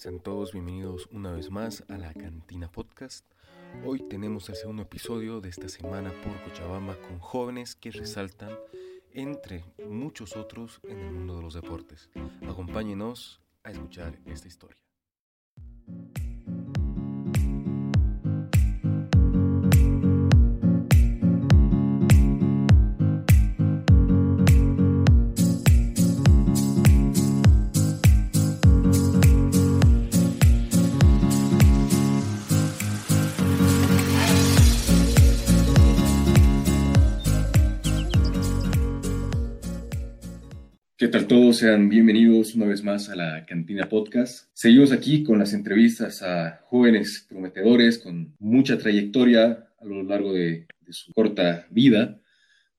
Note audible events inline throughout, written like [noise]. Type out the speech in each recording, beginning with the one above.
Sean todos bienvenidos una vez más a la Cantina Podcast. Hoy tenemos el segundo episodio de esta semana por Cochabamba con jóvenes que resaltan entre muchos otros en el mundo de los deportes. Acompáñenos a escuchar esta historia. Tal todos? Sean bienvenidos una vez más a la Cantina Podcast. Seguimos aquí con las entrevistas a jóvenes prometedores con mucha trayectoria a lo largo de, su corta vida,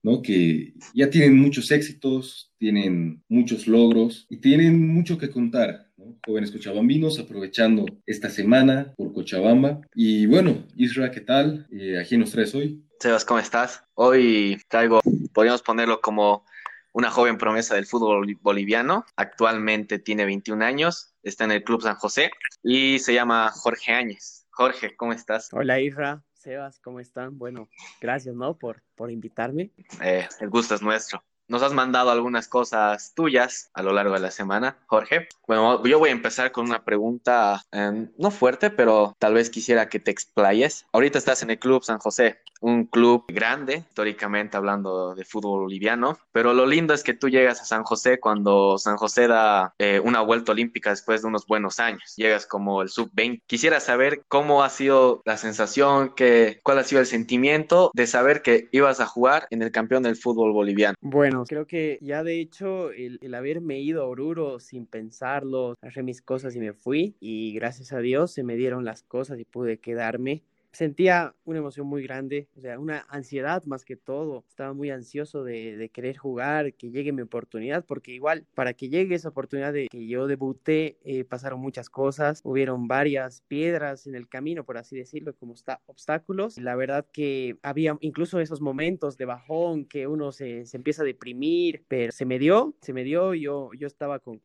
¿no? que ya tienen muchos éxitos, tienen muchos logros y tienen mucho que contar. ¿no? Jóvenes cochabambinos aprovechando esta semana por Cochabamba. Y bueno, Isra, ¿qué tal? Eh, ¿A quién nos traes hoy? Sebas, ¿cómo estás? Hoy traigo, podríamos ponerlo como una joven promesa del fútbol boliviano. Actualmente tiene 21 años, está en el Club San José y se llama Jorge Áñez. Jorge, ¿cómo estás? Hola Isra, Sebas, ¿cómo están? Bueno, gracias, ¿no? Por, por invitarme. Eh, el gusto es nuestro. Nos has mandado algunas cosas tuyas a lo largo de la semana, Jorge. Bueno, yo voy a empezar con una pregunta em, no fuerte, pero tal vez quisiera que te explayes. Ahorita estás en el Club San José, un club grande, históricamente hablando de fútbol boliviano, pero lo lindo es que tú llegas a San José cuando San José da eh, una vuelta olímpica después de unos buenos años. Llegas como el sub-20. Quisiera saber cómo ha sido la sensación, que, cuál ha sido el sentimiento de saber que ibas a jugar en el campeón del fútbol boliviano. Bueno, creo que ya de hecho el, el haberme ido a Oruro sin pensarlo, agarré mis cosas y me fui y gracias a Dios se me dieron las cosas y pude quedarme sentía una emoción muy grande, o sea, una ansiedad más que todo. Estaba muy ansioso de, de, querer jugar, que llegue mi oportunidad, porque igual para que llegue esa oportunidad de que yo debuté, eh, pasaron muchas cosas, hubieron varias piedras en el camino, por así decirlo, como está, obstáculos. La verdad que había incluso esos momentos de bajón que uno se, se empieza a deprimir, pero se me dio, se me dio, yo, yo estaba con,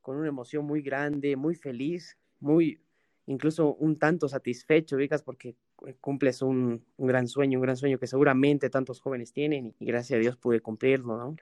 con una emoción muy grande, muy feliz, muy, incluso un tanto satisfecho, ubicas, porque cumples un, un, gran sueño, un gran sueño que seguramente tantos jóvenes tienen y gracias a Dios pude cumplirlo, ¿no?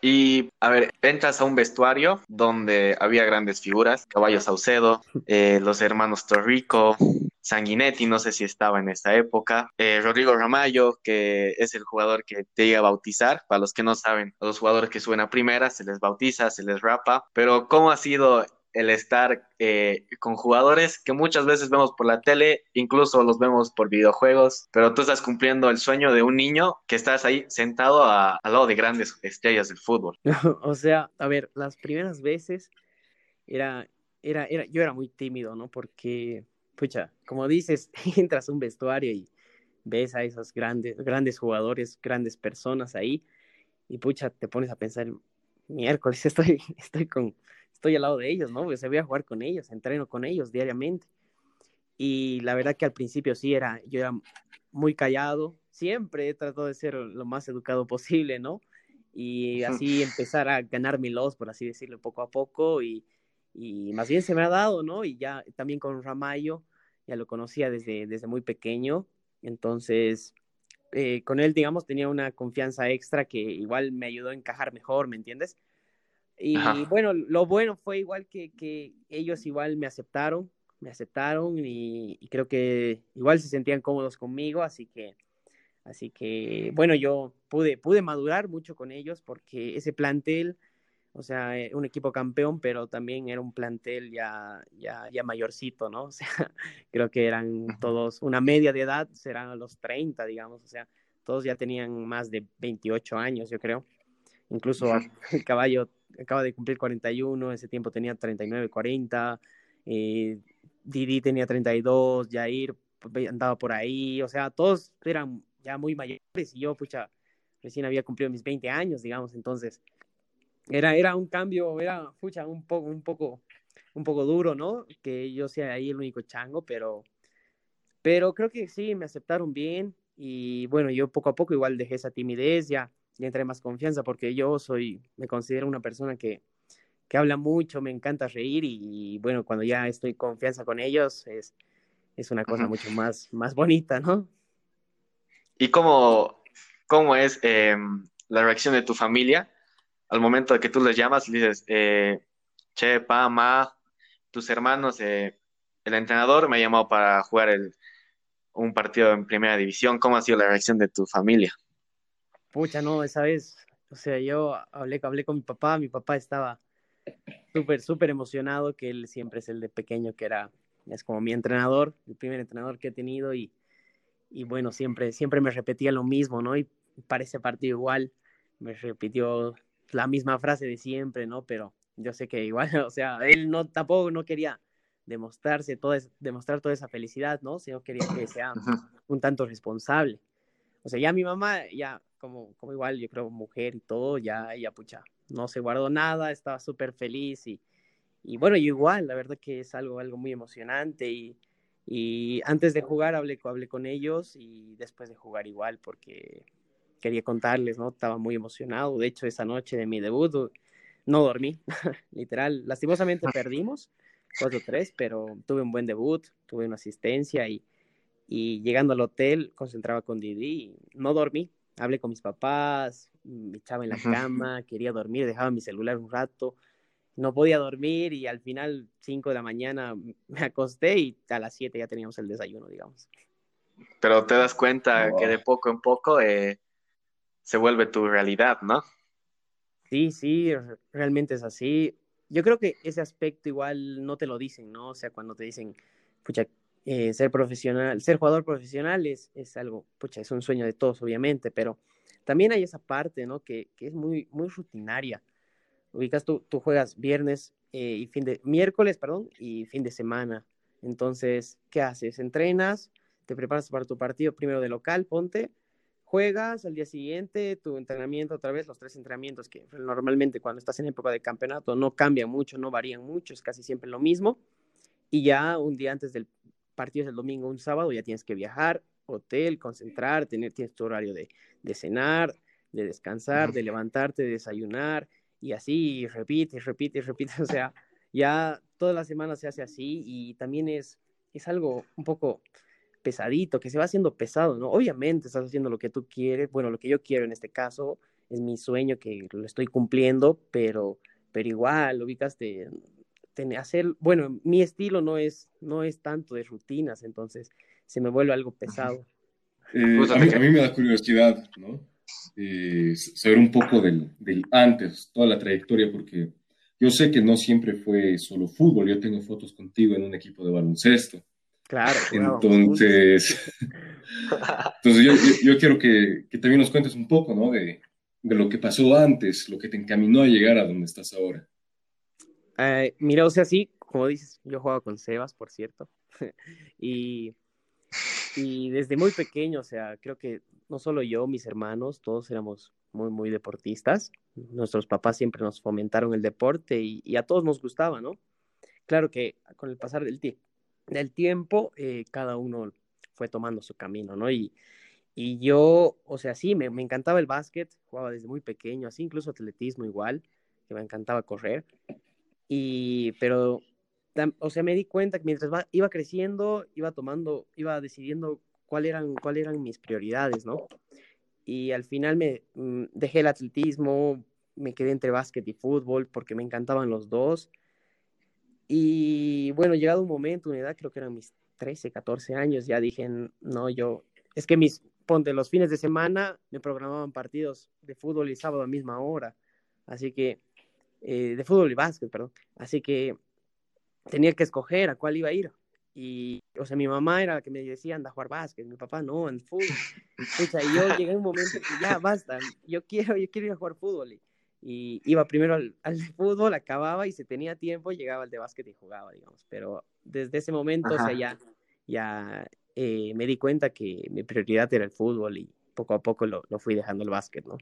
Y a ver, entras a un vestuario donde había grandes figuras, Caballo Saucedo, [laughs] eh, los hermanos Torrico, Sanguinetti, no sé si estaba en esta época, eh, Rodrigo Ramallo, que es el jugador que te iba a bautizar, para los que no saben, a los jugadores que suben a primera, se les bautiza, se les rapa, pero ¿cómo ha sido el estar eh, con jugadores que muchas veces vemos por la tele, incluso los vemos por videojuegos, pero tú estás cumpliendo el sueño de un niño que estás ahí sentado a, al lado de grandes estrellas del fútbol. [laughs] o sea, a ver, las primeras veces era, era, era, yo era muy tímido, ¿no? Porque, pucha, como dices, [laughs] entras a un vestuario y ves a esos grandes, grandes jugadores, grandes personas ahí, y pucha, te pones a pensar, miércoles [laughs] estoy, estoy con estoy al lado de ellos, ¿no? Pues voy a jugar con ellos, entreno con ellos diariamente. Y la verdad que al principio sí era, yo era muy callado, siempre he tratado de ser lo más educado posible, ¿no? Y así empezar a ganarme los, por así decirlo, poco a poco. Y, y, más bien se me ha dado, ¿no? Y ya también con Ramayo, ya lo conocía desde, desde muy pequeño. Entonces, eh, con él, digamos, tenía una confianza extra que igual me ayudó a encajar mejor, ¿me entiendes? Y Ajá. bueno, lo bueno fue igual que, que, ellos igual me aceptaron, me aceptaron y, y, creo que igual se sentían cómodos conmigo, así que, así que bueno, yo pude, pude madurar mucho con ellos porque ese plantel, o sea, eh, un equipo campeón, pero también era un plantel ya, ya, ya mayorcito, ¿no? [laughs] O sea, creo que eran todos, una media de edad serán a los 30, digamos, o sea, todos ya tenían más de 28 años, yo creo. Incluso [laughs] el caballo acaba de cumplir 41, ese tiempo tenía 39, 40, eh, Didi tenía 32, Jair andaba por ahí, o sea, todos eran ya muy mayores y yo, pucha, recién había cumplido mis 20 años, digamos, entonces era, era un cambio, era, pucha, un poco, un poco, un poco duro, ¿no? Que yo sea ahí el único chango, pero, pero creo que sí, me aceptaron bien y bueno, yo poco a poco igual dejé esa timidez, ya, ya entré más confianza porque yo soy, me considero una persona que, que habla mucho, me encanta reír y, bueno, cuando ya estoy confianza con ellos es, es una cosa mucho más, más bonita, ¿no? ¿Y cómo, cómo es em, la reacción de tu familia al momento de que tú les llamas, le dices, eh, che, pa, ma, tus hermanos, eh, el entrenador me ha llamado para jugar el, un partido en primera división. ¿Cómo ha sido la reacción de tu familia? Pucha, no, esa vez, o sea, yo hablé, hablé con mi papá, mi papá estaba súper, súper emocionado, que él siempre es el de pequeño, que era, es como mi entrenador, el primer entrenador que he tenido y, y bueno, siempre, siempre me repetía lo mismo, ¿no? Y para ese partido igual me repitió la misma frase de siempre, ¿no? Pero yo sé que igual, [laughs] o sea, él no tampoco no quería demostrarse toda, demostrar toda esa felicidad, ¿no? Sino quería que sea un tanto responsable. O sea, ya mi mamá, ya como, como igual, yo creo, mujer y todo, ya ella, pucha, no se guardó nada, estaba súper feliz y, y bueno, yo igual, la verdad que es algo, algo muy emocionante y, y antes de jugar hablé, hablé con ellos y después de jugar igual porque quería contarles, ¿no? Estaba muy emocionado. De hecho, esa noche de mi debut no dormí, [laughs] literal. Lastimosamente perdimos 4-3, pero tuve un buen debut, tuve una asistencia y, y llegando al hotel concentraba con Didi. No dormí, hablé con mis papás, me echaba en la cama, quería dormir, dejaba mi celular un rato. No podía dormir y al final, 5 de la mañana, [laughs] me acosté y a las 7 ya teníamos el desayuno, digamos. Pero te das cuenta que de poco en poco eh, se vuelve tu realidad, ¿no? Sí, sí, realmente es así. Yo creo que ese aspecto igual no te lo dicen, ¿no? O sea, cuando te dicen, pucha, eh, ser profesional, ser jugador profesional es, es algo, pucha, es un sueño de todos, obviamente, pero también hay esa parte, ¿no? Que, que es muy, muy rutinaria. Ubicas, tú, tú juegas viernes eh, y fin de, miércoles, perdón, y fin de semana. Entonces, ¿qué haces? Entrenas, te preparas para tu partido primero de local, ponte, juegas al día siguiente, tu entrenamiento otra vez, los tres entrenamientos que normalmente cuando estás en época de campeonato no cambian mucho, no varían mucho, es casi siempre lo mismo. Y ya un día antes del partido es el domingo, un sábado, ya tienes que viajar, hotel, concentrar, tener, tienes tu horario de, de cenar, de descansar, de levantarte, de desayunar, y así, y repite, y repite, y repite. [laughs] O sea, ya toda la semana se hace así y también es, es algo un poco pesadito, que se va haciendo pesado, ¿no? Obviamente estás haciendo lo que tú quieres, bueno, lo que yo quiero en este caso, es mi sueño que lo estoy cumpliendo, pero, pero igual, ubicaste, hacer, bueno, mi estilo no es, no es tanto de rutinas, entonces se me vuelve algo pesado. Eh, pues, a, mí, me da curiosidad, ¿no? Eh, saber un poco del, del, antes, toda la trayectoria, porque yo sé que no siempre fue solo fútbol, yo tengo fotos contigo en un equipo de baloncesto. Claro. Entonces, [laughs] entonces yo, yo, quiero que, que, también nos cuentes un poco, ¿no? De, de, lo que pasó antes, lo que te encaminó a llegar a donde estás ahora. Eh, mira, o sea, sí, como dices, yo jugaba con Sebas, por cierto, [laughs] y, y desde muy pequeño, o sea, creo que no solo yo, mis hermanos, todos éramos muy, muy deportistas. Nuestros papás siempre nos fomentaron el deporte y, y a todos nos gustaba, ¿no? Claro que con el pasar del, del tiempo, eh, cada uno fue tomando su camino, ¿no? Y, y yo, o sea, sí, me, me, encantaba el básquet, jugaba desde muy pequeño, así incluso atletismo igual, que me encantaba correr. Y, pero, o sea, me di cuenta que mientras iba creciendo, iba tomando, iba decidiendo cuáles eran, cuáles eran mis prioridades, ¿no? Y al final me mm, dejé el atletismo, me quedé entre básquet y fútbol porque me encantaban los dos. Y bueno, llegado un momento, una edad, creo que eran mis 13, 14 años, ya dije, no, yo, es que mis, ponte, los fines de semana me programaban partidos de fútbol y sábado a misma hora, así que, eh, de fútbol y básquet, perdón, así que tenía que escoger a cuál iba a ir. Y, o sea, mi mamá era la que me decía, anda a jugar básquet, mi papá no, en fútbol. O sea, yo llegué a un momento que ya basta, yo quiero, yo quiero ir a jugar fútbol. Y, y iba primero al, al, fútbol, acababa y si tenía tiempo llegaba al de básquet y jugaba, digamos. Pero desde ese momento, o sea, ya, ya eh, me di cuenta que mi prioridad era el fútbol y poco a poco lo, lo, fui dejando el básquet, ¿no?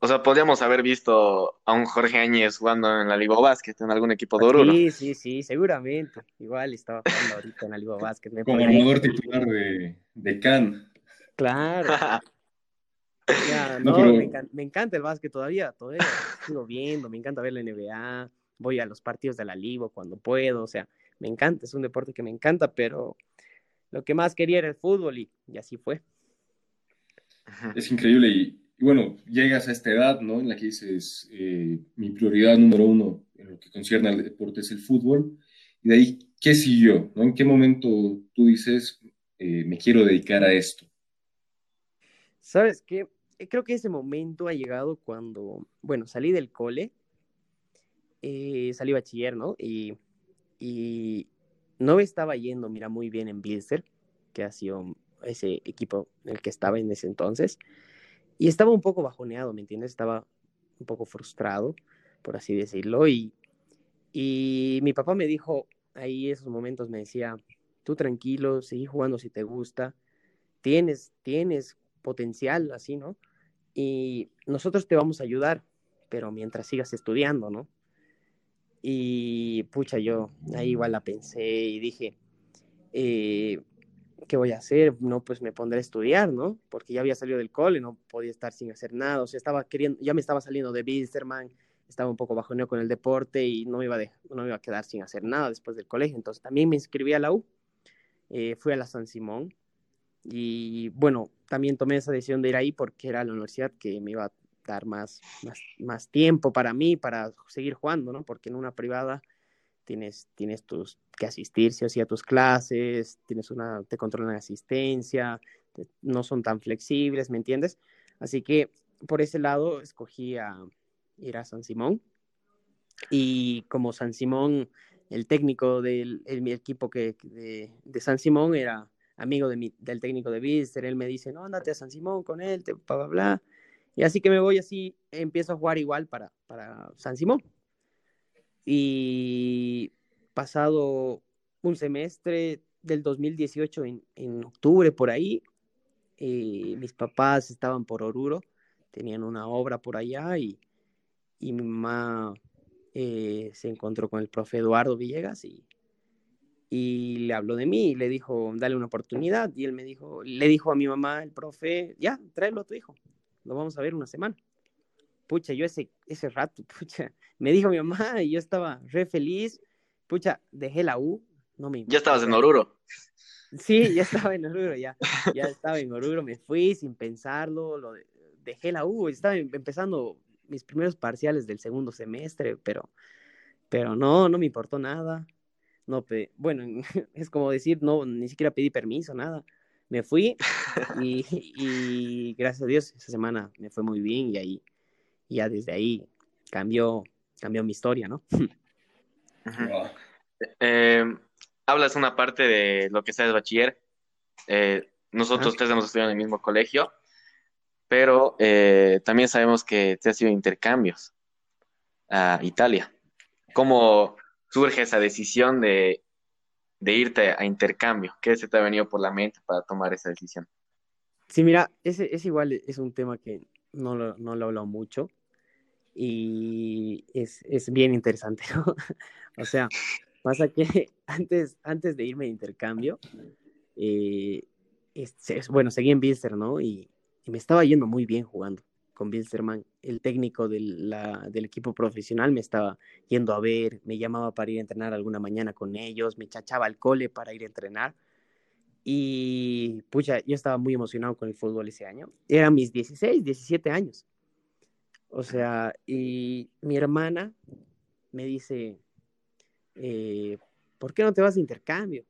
O sea, podríamos haber visto a un Jorge Áñez jugando en la Liga Básquet, en algún equipo de Oruro. Sí, sí, sí, seguramente. Igual estaba jugando ahorita en la Liga Básquet. Como armador titular de, de Cannes. Claro. [laughs] no, me, encanta, el básquet todavía, todavía sigo viendo, me encanta ver la NBA, voy a los partidos de la Liga cuando puedo, o sea, me encanta, es un deporte que me encanta, pero lo que más quería era el fútbol y, así fue. Es increíble y, bueno, llegas a esta edad, ¿no? En la que dices, eh, mi prioridad número uno en lo que concierne al deporte es el fútbol, y de ahí, ¿qué siguió? ¿no? ¿En qué momento tú dices, eh, me quiero dedicar a esto? ¿Sabes qué? Eh, creo que ese momento ha llegado cuando, bueno, salí del cole, eh, salí bachiller, ¿no? Y, y no me estaba yendo, mira, muy bien en Bilster, que ha sido ese equipo en el que estaba en ese entonces. Y estaba un poco bajoneado, ¿me entiendes? Estaba un poco frustrado, por así decirlo. Y, y mi papá me dijo, ahí esos momentos me decía, tú tranquilo, seguí jugando si te gusta, tienes, tienes potencial, así, ¿no? Y nosotros te vamos a ayudar, pero mientras sigas estudiando, ¿no? Y pucha, yo ahí igual la pensé y dije, eh, ¿qué voy a hacer? No, pues me pondré a estudiar, ¿no? Porque ya había salido del cole, no podía estar sin hacer nada, o sea, estaba queriendo, ya me estaba saliendo de Bisterman, estaba un poco bajoneo con el deporte y no me, iba no me iba a quedar sin hacer nada después del colegio, entonces también me inscribí a la U, eh, fui a la San Simón y bueno, también tomé esa decisión de ir ahí porque era la universidad que me iba a dar más, más, más tiempo para mí, para seguir jugando, ¿no? Porque en una privada tienes, tienes tus, que asistir sí o sí a tus clases, tienes una, te controlan la asistencia, no son tan flexibles, ¿me entiendes? Así que por ese lado escogí a ir a San Simón y como San Simón, el técnico del mi equipo que, de, San Simón era amigo de mi, del técnico de Bister, él me dice, no, andate a San Simón con él, te, bla, bla, bla. Y así que me voy así, empiezo a jugar igual para, para San Simón. Y pasado un semestre del 2018, en, en octubre por ahí, eh, mis papás estaban por Oruro, tenían una obra por allá y, y mi mamá eh, se encontró con el profe Eduardo Villegas y, y le habló de mí le dijo, dale una oportunidad. Y él me dijo, le dijo a mi mamá, el profe, ya, tráelo a tu hijo, lo vamos a ver una semana. Pucha, yo ese, ese rato, [laughs] pucha, me dijo mi mamá y yo estaba re feliz. Pucha, dejé la U, no me Ya estabas en Oruro. Sí, [laughs] ya estaba en Oruro, ya, ya estaba en Oruro, me fui sin pensarlo, lo dejé la U, estaba em, empezando mis primeros parciales del segundo semestre, pero, pero no, no me importó nada no, bueno, [laughs] es como decir, no, ni siquiera pedí permiso, nada. Me fui y, gracias a Dios esa semana me fue muy bien y ahí, ya desde ahí cambió, cambió mi historia, ¿no? [laughs] Eh, hablas una parte de lo que sabes bachiller. Eh, nosotros tres hemos estudiado en el mismo colegio, pero eh, también sabemos que te has ido intercambios a Italia. ¿Cómo, surge esa decisión de, irte a intercambio? ¿Qué se te ha venido por la mente para tomar esa decisión? Sí, mira, ese, es igual, es un tema que no lo, no lo he hablado mucho y es, bien interesante, [laughs] ¿no? o sea, pasa que [laughs] antes, antes de irme de intercambio, eh, bueno, seguí en Bilster, ¿no? y, me estaba yendo muy bien jugando con Bilsterman, el técnico del, del, equipo profesional me estaba yendo a ver, me llamaba para ir a entrenar alguna mañana con ellos, me chachaba al cole para ir a entrenar. Y pucha, yo estaba muy emocionado con el fútbol ese año. Eran mis 16, 17 años. O sea, y mi hermana me dice, eh, ¿por qué no te vas de intercambio?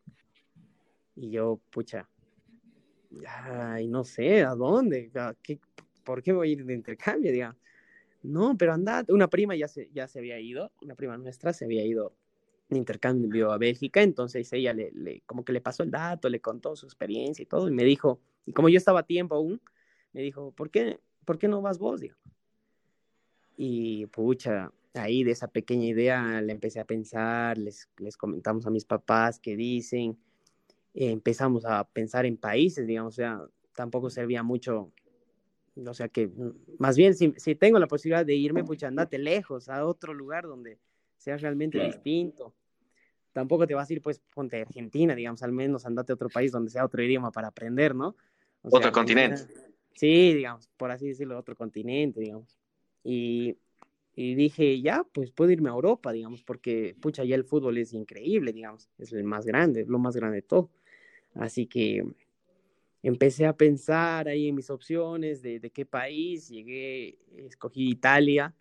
Y yo, pucha, ay, no sé, ¿a dónde? ¿Qué, ¿por qué voy a ir de intercambio? Diga, no, pero anda, una prima ya se, ya se había ido, una prima nuestra se había ido de intercambio a Bélgica, entonces ella le, le, como que le pasó el dato, le contó su experiencia y todo, y me dijo, y como yo estaba a tiempo aún, me dijo, ¿por qué, ¿por qué no vas vos? Y pucha, ahí de esa pequeña idea le empecé a pensar, les, les comentamos a mis papás qué dicen, empezamos a pensar en países, digamos, o sea, tampoco servía mucho o sea que más bien si, si tengo la posibilidad de irme, pues andate lejos, a otro lugar donde sea realmente distinto. Tampoco te vas a ir, pues, ponte a Argentina, digamos, al menos andate a otro país donde sea otro idioma para aprender, ¿no? otro continente. Sí, digamos, por así decirlo, otro continente, digamos. Y, dije, ya, pues puedo irme a Europa, digamos, porque, pucha, ya el fútbol es increíble, digamos, es el más grande, lo más grande de todo. Así que empecé a pensar ahí en mis opciones de, de qué país, llegué, escogí Italia,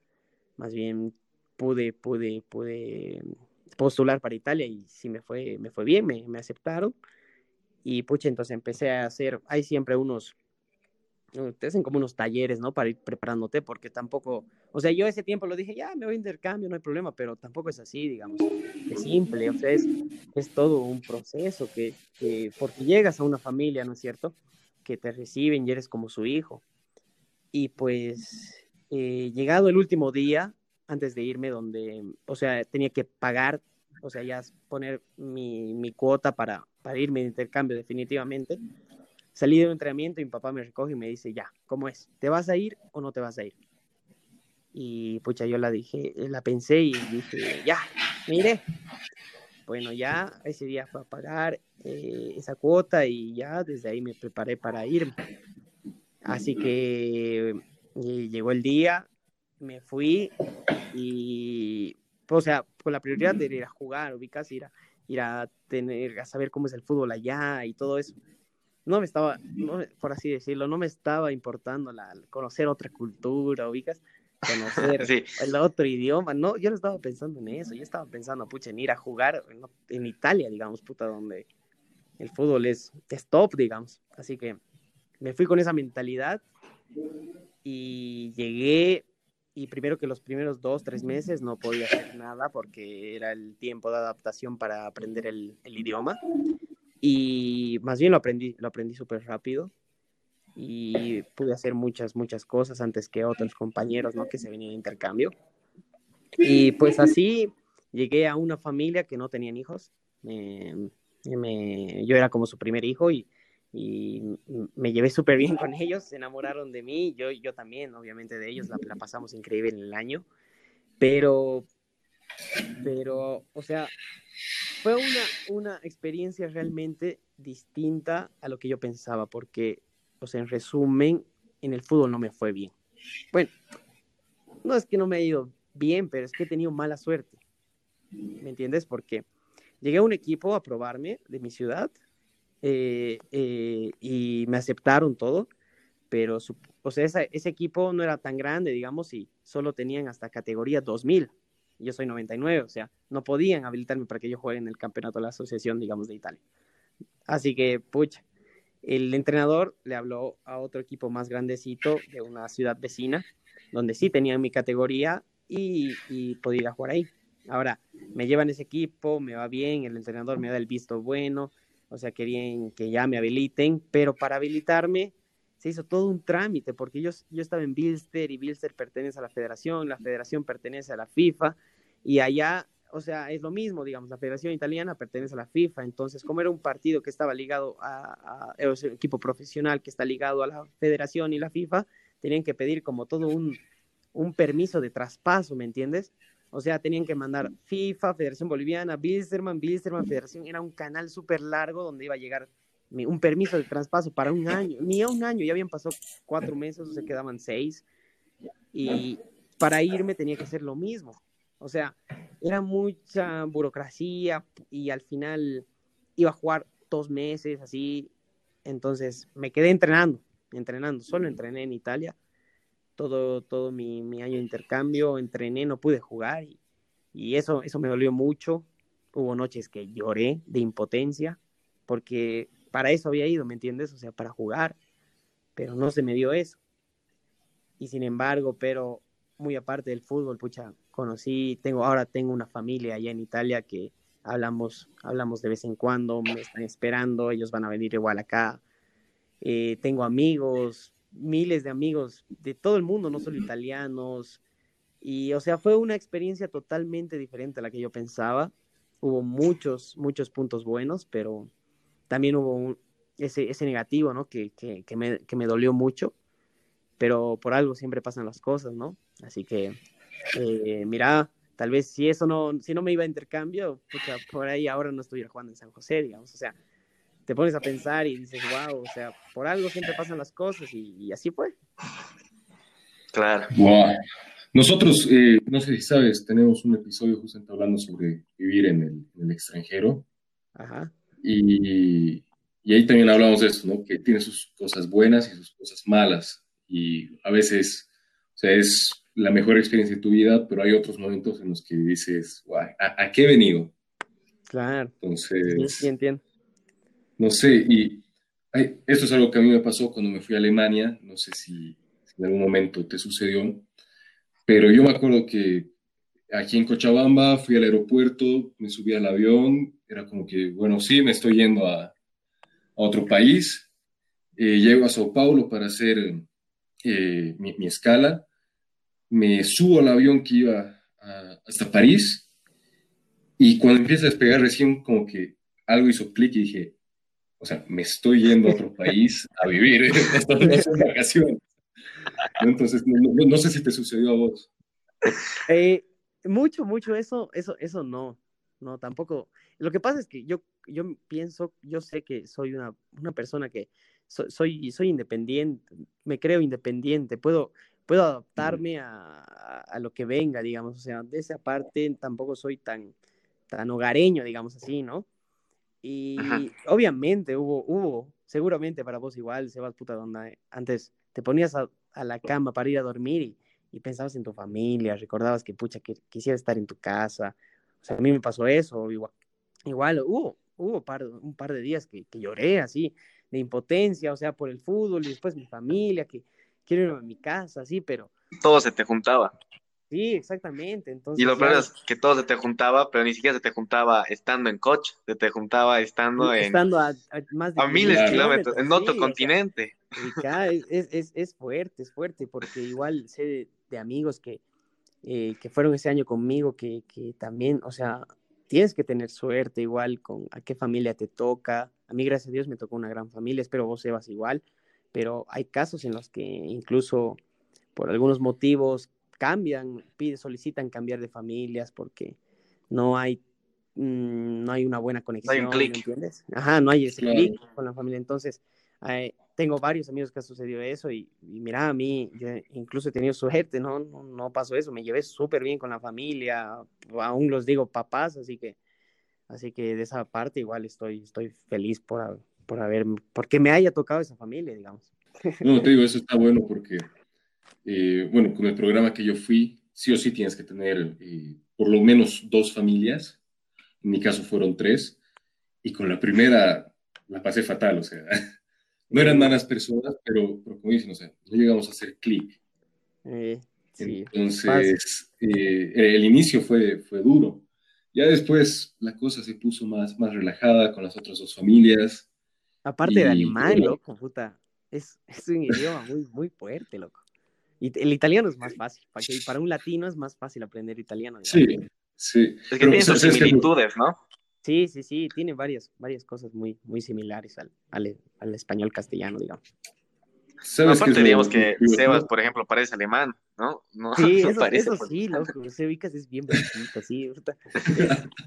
más bien pude, pude, pude postular para Italia y sí me fue, me fue bien, me, me aceptaron. Y pucha, entonces empecé a hacer, hay siempre unos, te hacen como unos talleres, ¿no? Para ir preparándote, porque tampoco, o sea, yo ese tiempo lo dije, ya, me voy a intercambio, no hay problema, pero tampoco es así, digamos, es simple, o sea, es, todo un proceso que, que, porque llegas a una familia, ¿no es cierto? Que te reciben y eres como su hijo. Y pues, eh, llegado el último día, antes de irme, donde, o sea, tenía que pagar, o sea, ya poner mi, mi cuota para, para irme de intercambio definitivamente Salí de un entrenamiento y mi papá me recoge y me dice, ya, ¿cómo es? ¿Te vas a ir o no te vas a ir? Y pucha, yo la dije, la pensé y dije, ya, me iré. Bueno, ya ese día fue a pagar eh, esa cuota y ya desde ahí me preparé para irme. Así que eh, llegó el día, me fui y, o sea, con la prioridad de ir a jugar, ubicas, ir a, ir a tener, a saber cómo es el fútbol allá y todo eso no me estaba, por así decirlo, no me estaba importando la, conocer otra cultura, ubicas, conocer [laughs] el otro idioma, no, yo no estaba pensando en eso, yo estaba pensando, pucha, en ir a jugar en, Italia, digamos, puta, donde el fútbol es, es top, digamos, así que me fui con esa mentalidad y llegué y primero que los primeros dos, tres meses no podía hacer nada porque era el tiempo de adaptación para aprender el, el idioma y más bien lo aprendí, lo aprendí súper rápido y pude hacer muchas, muchas cosas antes que otros compañeros, ¿no? Que se venían de intercambio. Y pues así llegué a una familia que no tenían hijos. me, yo era como su primer hijo y, y me llevé súper bien con ellos, se enamoraron de mí, yo, yo también, obviamente, de ellos, la, la pasamos increíble en el año. Pero, pero, o sea, fue una, una experiencia realmente distinta a lo que yo pensaba, porque, o sea, en resumen, en el fútbol no me fue bien. Bueno, no es que no me ha ido bien, pero es que he tenido mala suerte. ¿Me entiendes? Porque llegué a un equipo a probarme de mi ciudad eh, eh, y me aceptaron todo, pero o sea, ese equipo no era tan grande, digamos, y solo tenían hasta categoría 2000 yo soy 99, o sea, no podían habilitarme para que yo juegue en el campeonato de la asociación, digamos, de Italia. Así que, pucha, el entrenador le habló a otro equipo más grandecito de una ciudad vecina, donde sí tenían mi categoría y, y podía jugar ahí. Ahora, me llevan ese equipo, me va bien, el entrenador me da el visto bueno, o sea, querían que ya me habiliten, pero para habilitarme se hizo todo un trámite, porque yo, yo estaba en Bilster y Bilster pertenece a la federación, la federación pertenece a la FIFA, y allá, o sea, es lo mismo, digamos, la federación italiana pertenece a la FIFA, entonces, como era un partido que estaba ligado a, a, un equipo profesional que está ligado a la federación y la FIFA, tenían que pedir como todo un, un permiso de traspaso, ¿me entiendes? O sea, tenían que mandar FIFA, Federación Boliviana, Bilsterman, Bilsterman, Federación, era un canal súper largo donde iba a llegar un permiso de traspaso para un [laughs] año, ni a un año, ya habían pasado cuatro meses, o se quedaban seis, y para irme tenía que hacer lo mismo. O sea, era mucha burocracia y al final iba a jugar dos meses así, entonces me quedé entrenando, entrenando, solo entrené en Italia, todo, todo mi, mi año de intercambio, entrené, no pude jugar y, y eso, eso me dolió mucho. Hubo noches que lloré de impotencia porque para eso había ido, ¿me entiendes? O sea, para jugar, pero no se me dio eso. Y sin embargo, pero muy aparte del fútbol, pucha, conocí, tengo, ahora tengo una familia allá en Italia que hablamos, hablamos de vez en cuando, me están esperando, ellos van a venir igual acá. Eh, tengo amigos, miles de amigos de todo el mundo, no solo italianos. Y, o sea, fue una experiencia totalmente diferente a la que yo pensaba. Hubo muchos, muchos puntos buenos, pero también hubo ese, ese negativo, ¿no? Que, que, que, me, que me dolió mucho, pero por algo siempre pasan las cosas, ¿no? Así que, eh, mira, tal vez si eso no, si no me iba a intercambio, por ahí ahora no estuviera jugando en San José, digamos, o sea, te pones a pensar y dices, wow, o sea, por algo siempre pasan las cosas y, así fue. Claro. Wow. Nosotros, eh, no sé si sabes, tenemos un episodio justamente hablando sobre vivir en el, en el extranjero. Ajá. Y, y, ahí también hablamos de eso, ¿no? Que tiene sus cosas buenas y sus cosas malas. Y a veces, o sea, es la mejor experiencia de tu vida, pero hay otros momentos en los que dices, ¿a, qué he venido? Claro. Entonces, sí, entiendo. No sé, y esto es algo que a mí me pasó cuando me fui a Alemania, no sé si, en algún momento te sucedió, pero yo me acuerdo que aquí en Cochabamba fui al aeropuerto, me subí al avión, era como que, bueno, sí, me estoy yendo a, a otro país, eh, llego a Sao Paulo para hacer eh, mi, mi escala, me subo al avión que iba hasta París y cuando empieza a despegar recién como que algo hizo clic y dije, o sea, me estoy yendo a otro país a vivir, [laughs] esto no es vacación. Entonces, no, sé si te sucedió a vos. Eh, mucho, mucho eso, eso, eso no, no, tampoco. Lo que pasa es que yo, yo pienso, yo sé que soy una, una persona que soy, soy independiente, me creo independiente, puedo, puedo adaptarme a, a, lo que venga, digamos, o sea, de esa parte tampoco soy tan, tan hogareño, digamos así, ¿no? Y obviamente hubo, hubo, seguramente para vos igual, Sebas, puta, donde antes te ponías a, a, la cama para ir a dormir y, y, pensabas en tu familia, recordabas que, pucha, que quisiera estar en tu casa. O sea, a mí me pasó eso, igual, igual hubo, hubo par, un par de días que, que lloré así, de impotencia, o sea, por el fútbol y después mi familia, que quiero ir a mi casa, así, pero... Todo se te juntaba. Sí, exactamente. Entonces, y lo peor es que todo se te juntaba, pero ni siquiera se te juntaba estando en coche, se te juntaba estando en... Estando a, más de a miles de kilómetros, en otro continente. es, es, es, fuerte, es fuerte, porque igual sé de, amigos que, eh, que fueron ese año conmigo, que, que también, o sea, tienes que tener suerte igual con a qué familia te toca. A mí, gracias a Dios, me tocó una gran familia, espero vos, Sebas, igual pero hay casos en los que incluso por algunos motivos cambian, piden, solicitan cambiar de familias porque no hay mm, no hay una buena conexión, no hay un ¿entiendes? Ajá, no hay ese clic con la familia. Entonces, eh, tengo varios amigos que ha sucedido eso y, mira, a mí yo incluso he tenido suerte, ¿no? No, no pasó eso, me llevé súper bien con la familia, aún los digo papás, así que, así que de esa parte igual estoy, estoy feliz por, por haber, porque me haya tocado esa familia, digamos. [laughs] No, te digo, eso está bueno porque, eh, bueno, con el programa que yo fui, sí o sí tienes que tener eh, por lo menos dos familias. En mi caso fueron tres. Y con la primera la pasé fatal, o sea, [laughs] no eran malas personas, pero, como dicen, o sea, no llegamos a hacer clic. Eh, sí, Entonces, el inicio fue, fue duro. Ya después la cosa se puso más, más relajada con las otras dos familias. Aparte de alemán, loco, puta. Es, es un idioma muy, muy fuerte, loco. Y el italiano es más fácil. Para, para un latino es más fácil aprender italiano. Sí, sí. Es que tiene sus similitudes, ¿no? Sí, sí, sí. Tiene varias, varias cosas muy, muy similares al, al, al español castellano, digamos. aparte, digamos que Sebas, por ejemplo, parece alemán, ¿no? no sí, [laughs] eso, parece, eso sí, loco. Sebicas es bien bonito, sí. Es,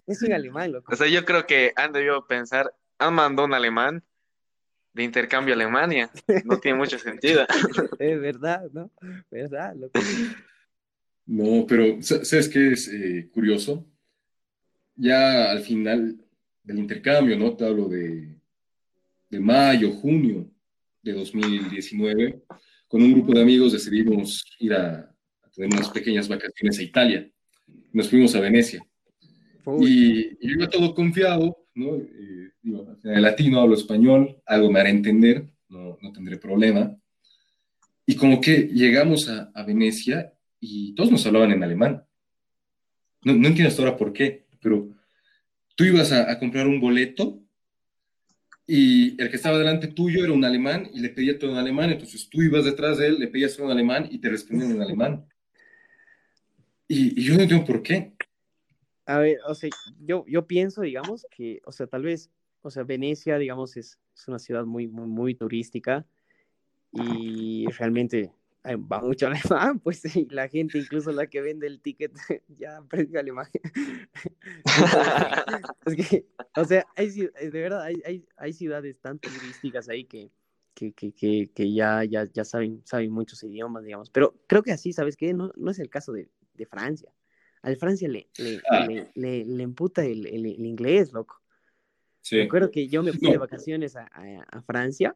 es, un alemán, loco. O sea, yo creo que han debido pensar, han mandado un alemán de intercambio a Alemania. No tiene mucho sentido. [laughs] Es verdad, ¿no? ¿Verdad? No, pero ¿sabes qué es eh, curioso? Ya al final del intercambio, ¿no? Te hablo de, de mayo, junio de 2019, con un grupo de amigos decidimos ir a, tener unas pequeñas vacaciones a Italia. Nos fuimos a Venecia. Y, y, yo iba todo confiado, ¿no? Eh, digo, en latino hablo español, algo me hará entender, no, no tendré problema. Y como que llegamos a, a, Venecia y todos nos hablaban en alemán. No, no entiendo hasta ahora por qué, pero tú ibas a, comprar un boleto y el que estaba delante tuyo era un alemán y le pedía todo en alemán, entonces tú ibas detrás de él, le pedías todo en alemán y te respondían en alemán. Y, y yo no entiendo por qué. A ver, o sea, yo, yo pienso, digamos, que, o sea, tal vez, o sea, Venecia, digamos, es, es una ciudad muy, muy, muy turística y realmente va mucho [laughs] alemán, pues sí, la gente, incluso la que vende el ticket, [laughs] ya aprende [laughs] alemán. es que, o sea, hay, de verdad, hay, hay, hay ciudades tan turísticas ahí que, que, que, que, ya, ya, ya saben, saben muchos idiomas, digamos. Pero creo que así, ¿sabes qué? No, no es el caso de, de Francia. Al Francia le, le, ah. le, le, emputa el, el, inglés, loco. Sí. Recuerdo que yo me fui de vacaciones a, a, a Francia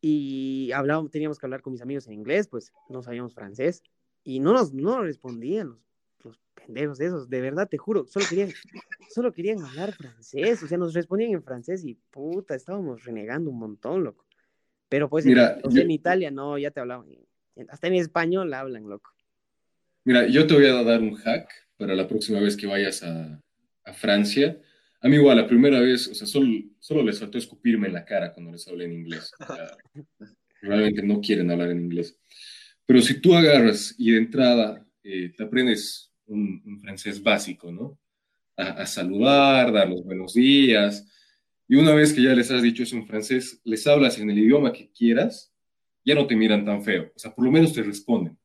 y hablábamos, teníamos que hablar con mis amigos en inglés, pues no sabíamos francés y no nos, no respondían los, pendejos esos, de verdad te juro, solo querían, solo querían hablar francés, o sea, nos respondían en francés y puta, estábamos renegando un montón, loco. Pero pues Mira, en, Italia no, ya te hablaban, hasta en español hablan, loco. Mira, yo te voy a dar un hack para la próxima vez que vayas a, a Francia a mí igual, la primera vez, o sea, solo, les faltó escupirme en la cara cuando les hablé en inglés. realmente no quieren hablar en inglés. Pero si tú agarras y de entrada eh, te aprendes un, francés básico, ¿no? A, saludar, dar los buenos días. Y una vez que ya les has dicho eso en francés, les hablas en el idioma que quieras, ya no te miran tan feo. O sea, por lo menos te responden.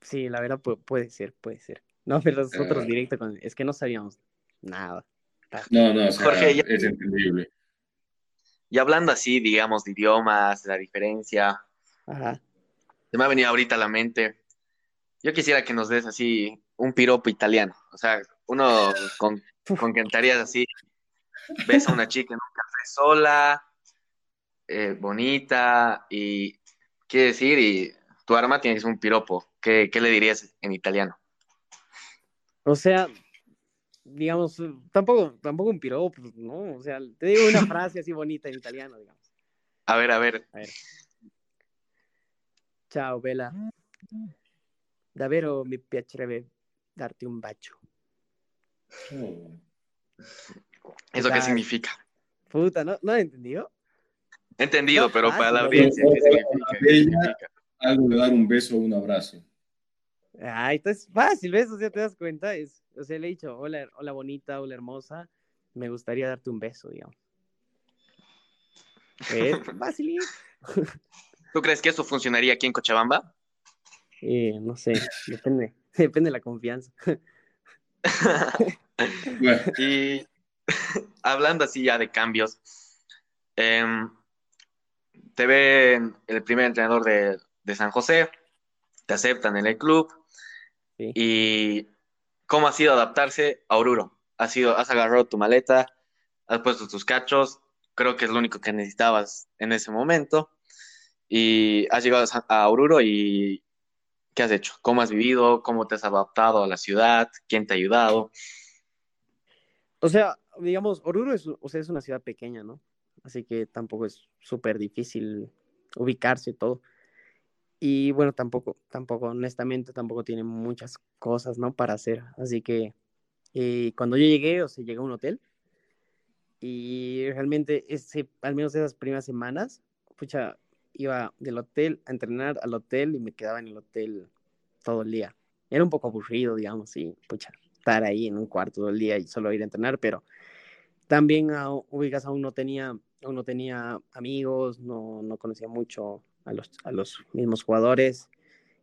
Sí, la verdad puede ser, puede ser. No, pero nosotros ah. directo con... Es que no sabíamos nada. No, no, Jorge, es entendible. Y hablando así, digamos, de idiomas, de la diferencia, Ajá. se me ha venido ahorita a la mente. Yo quisiera que nos des así un piropo italiano. O sea, uno con, con que entrarías así, ves a una chica en un café sola, eh, bonita, y quiere decir, y tu arma tienes un piropo. ¿Qué, ¿Qué le dirías en italiano? O sea, digamos, tampoco, tampoco un piropo, ¿no? O sea, te digo una [laughs] frase así bonita en italiano, digamos. A ver, a ver. A ver. Ciao, Bella. Davvero mi piacerebbe darti un bacio. ¿Eso qué significa? Puta, ¿no? ¿No he entendido? He entendido, pero para la audiencia, ¿qué significa? Algo de dar un beso o un abrazo. Ay, entonces fácil, ¿ves? O sea, te das cuenta, es, o sea, le he dicho, hola, hola bonita, hola hermosa, me gustaría darte un beso, digamos. Es [laughs] fácil. ¿Tú crees que eso funcionaría aquí en Cochabamba? Eh, no sé, depende, [laughs] depende de la confianza. [laughs] y hablando así ya de cambios, em, te ve el primer entrenador de, de San José, te aceptan en el club, ¿Y cómo ha sido adaptarse a Oruro? ¿Has, sido, has agarrado tu maleta, has puesto tus cachos, creo que es lo único que necesitabas en ese momento. Y has llegado a Oruro y ¿qué has hecho? ¿Cómo has vivido? ¿Cómo te has adaptado a la ciudad? ¿Quién te ha ayudado? O sea, digamos, Oruro es, o sea, es una ciudad pequeña, ¿no? Así que tampoco es súper difícil ubicarse y todo. Y bueno, tampoco, tampoco, honestamente, tampoco tiene muchas cosas, ¿no? Para hacer. Así que eh, cuando yo llegué, o sea, llegué a un hotel y realmente, ese, al menos esas primeras semanas, pucha, iba del hotel a entrenar al hotel y me quedaba en el hotel todo el día. Era un poco aburrido, digamos, y pucha, estar ahí en un cuarto todo el día y solo ir a entrenar, pero también a, ubicas aún no tenía, aún no tenía amigos, no, no conocía mucho a los, a los mismos jugadores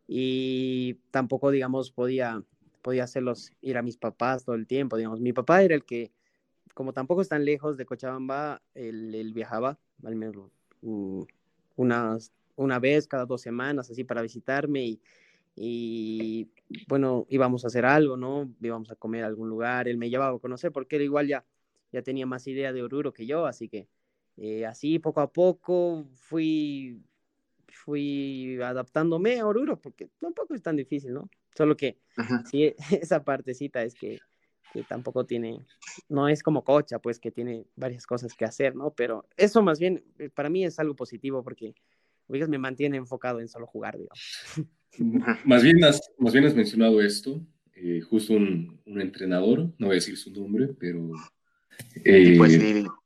y tampoco, digamos, podía, podía hacerlos ir a mis papás todo el tiempo, digamos, mi papá era el que, como tampoco están lejos de Cochabamba, él, viajaba al menos unas, una vez cada dos semanas, así para visitarme y, y, bueno, íbamos a hacer algo, ¿no? Íbamos a comer a algún lugar, él me llevaba a conocer porque él igual ya, ya tenía más idea de Oruro que yo, así que eh, así poco a poco fui fui adaptándome a Oruro, porque tampoco es tan difícil, ¿no? Solo que sí, [laughs] esa partecita es que, tampoco tiene, no es como Cocha, pues que tiene varias cosas que hacer, ¿no? Pero eso más bien, eh, para mí es algo positivo porque, oigas, me mantiene enfocado en solo jugar, digamos. Más bien has, más bien has mencionado esto, eh, justo un, entrenador, no voy a decir su nombre, pero eh, pues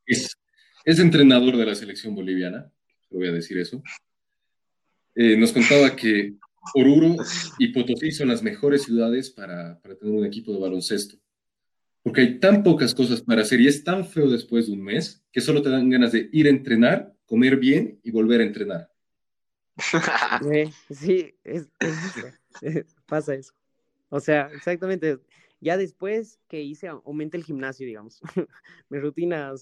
es, es entrenador de la selección boliviana, voy a decir eso. Eh, nos contaba que Oruro y Potosí son las mejores ciudades para, para, tener un equipo de baloncesto. Porque hay tan pocas cosas para hacer y es tan feo después de un mes que solo te dan ganas de ir a entrenar, comer bien y volver a entrenar. [laughs] sí, es, [laughs] pasa eso. O sea, exactamente. Ya después que hice, aumenté el gimnasio, digamos. [laughs] Mi rutina,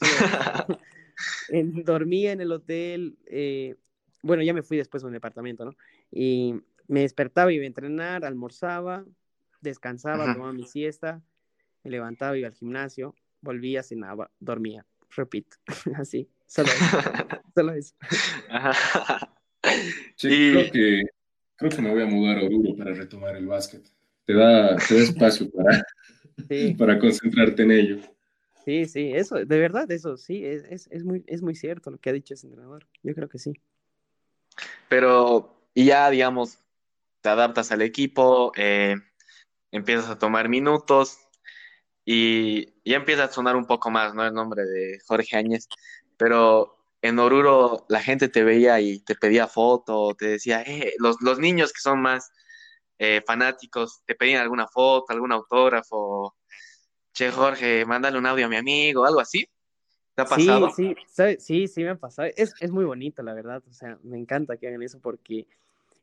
dormía en el hotel. Eh, bueno, ya me fui después a un departamento, ¿no? Y me despertaba, iba a entrenar, almorzaba, descansaba, tomaba mi siesta, me levantaba, iba al gimnasio, volvía, cenaba, dormía. Repito, [laughs] así, solo eso. [laughs] solo eso. [laughs] Sí, creo, que, creo que me voy a mudar a Oruro para retomar el básquet. Te da, te da espacio para, para concentrarte en ello. Sí, sí, eso, de verdad, eso, sí, es, es, es, muy, es muy cierto lo que ha dicho ese entrenador. Yo creo que sí. Pero, y ya, digamos, te adaptas al equipo, eh, empiezas a tomar minutos y ya empieza a sonar un poco más, ¿no? El nombre de Jorge Áñez, pero en Oruro la gente te veía y te pedía foto, te decía, eh, los, los niños que son más eh, fanáticos te pedían alguna foto, algún autógrafo, che Jorge, mándale un audio a mi amigo, algo así. ¿Te ha pasado? Sí, sí, sí, me ha pasado. Es, es muy bonito, la verdad. O sea, me encanta que hagan eso porque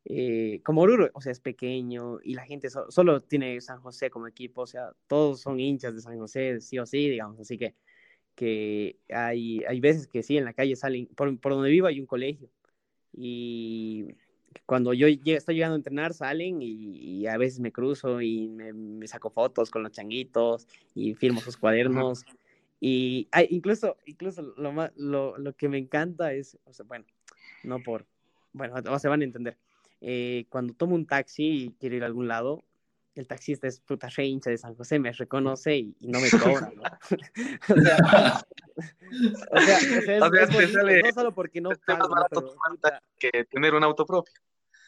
eh, como Oruro, o sea, es pequeño y la gente solo tiene San José como equipo, o sea, todos son hinchas de San José, sí o sí, digamos, así que, que hay, hay veces que sí, en la calle salen, por, por donde vivo hay un colegio y cuando yo estoy llegando a entrenar salen y, a veces me cruzo y me, saco fotos con los changuitos y firmo sus cuadernos. Y hay, incluso, incluso lo, más, lo, lo, que me encanta es, o sea, bueno, no por, bueno, o se van a entender. Eh, cuando tomo un taxi y quiero ir a algún lado, el taxista es puta hincha de San José, me reconoce y, no me cobra, ¿no? [laughs] [laughs] o sea, o sea, es, no solo porque no pago, pero, que tener un auto propio.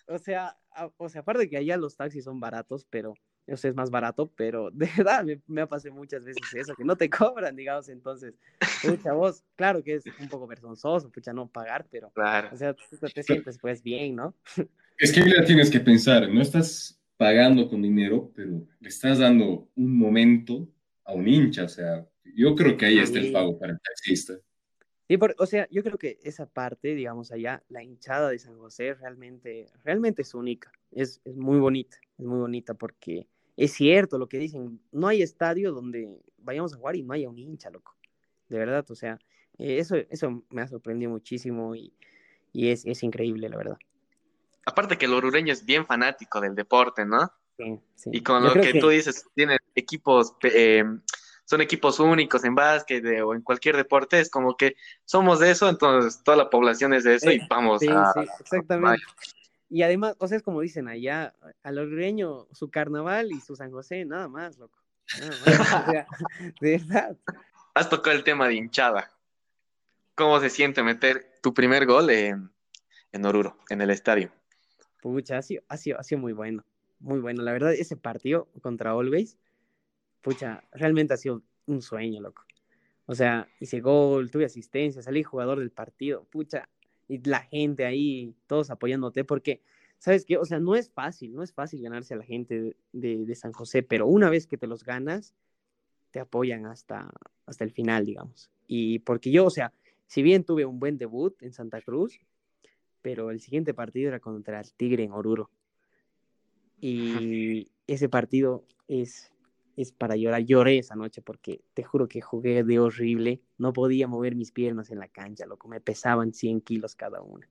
O sea, o sea, aparte de que allá los taxis son baratos, pero eso es más barato, pero de [laughs] verdad me, ha pasado muchas veces eso, que no te [laughs] cobran, digamos, entonces, pucha, vos, claro que es un poco vergonzoso, pucha, no pagar, pero, claro. o sea, tú te sientes pues bien, ¿no? [laughs] Es que ya tienes que pensar, no estás pagando con dinero, pero le estás dando un momento a un hincha, o sea, yo creo que ahí está el pago para el taxista. Sí, o sea, yo creo que esa parte, digamos allá, la hinchada de San José realmente, realmente es única, es, es muy bonita, es muy bonita porque es cierto lo que dicen, no hay estadio donde vayamos a jugar y no haya un hincha, loco, de verdad, o sea, eh, eso, eso me ha sorprendido muchísimo y, y es, es, increíble, la verdad. Aparte que el orureño es bien fanático del deporte, ¿no? Sí, sí. Y con lo que, tú dices, tiene equipos... Eh, son equipos únicos en básquet o en cualquier deporte, es como que somos de eso, entonces toda la población es de eso y vamos sí, a... Sí, exactamente. Y además, o sea, es como dicen allá, al orgulleño su carnaval y su San José, nada más, loco. o sea, [laughs] de verdad. Has tocado el tema de hinchada. ¿Cómo se siente meter tu primer gol en, en Oruro, en el estadio? Pucha, ha sido, ha sido, ha sido muy bueno, muy bueno. La verdad, ese partido contra Always, pucha, realmente ha sido un sueño, loco. O sea, hice gol, tuve asistencia, salí jugador del partido, pucha, y la gente ahí, todos apoyándote, porque, ¿sabes qué? O sea, no es fácil, no es fácil ganarse a la gente de, San José, pero una vez que te los ganas, te apoyan hasta, hasta el final, digamos. Y porque yo, o sea, si bien tuve un buen debut en Santa Cruz, pero el siguiente partido era contra el Tigre en Oruro. Y ese partido es es para llorar. Lloré esa noche porque te juro que jugué de horrible. No podía mover mis piernas en la cancha, loco. Me pesaban 100 kilos cada una.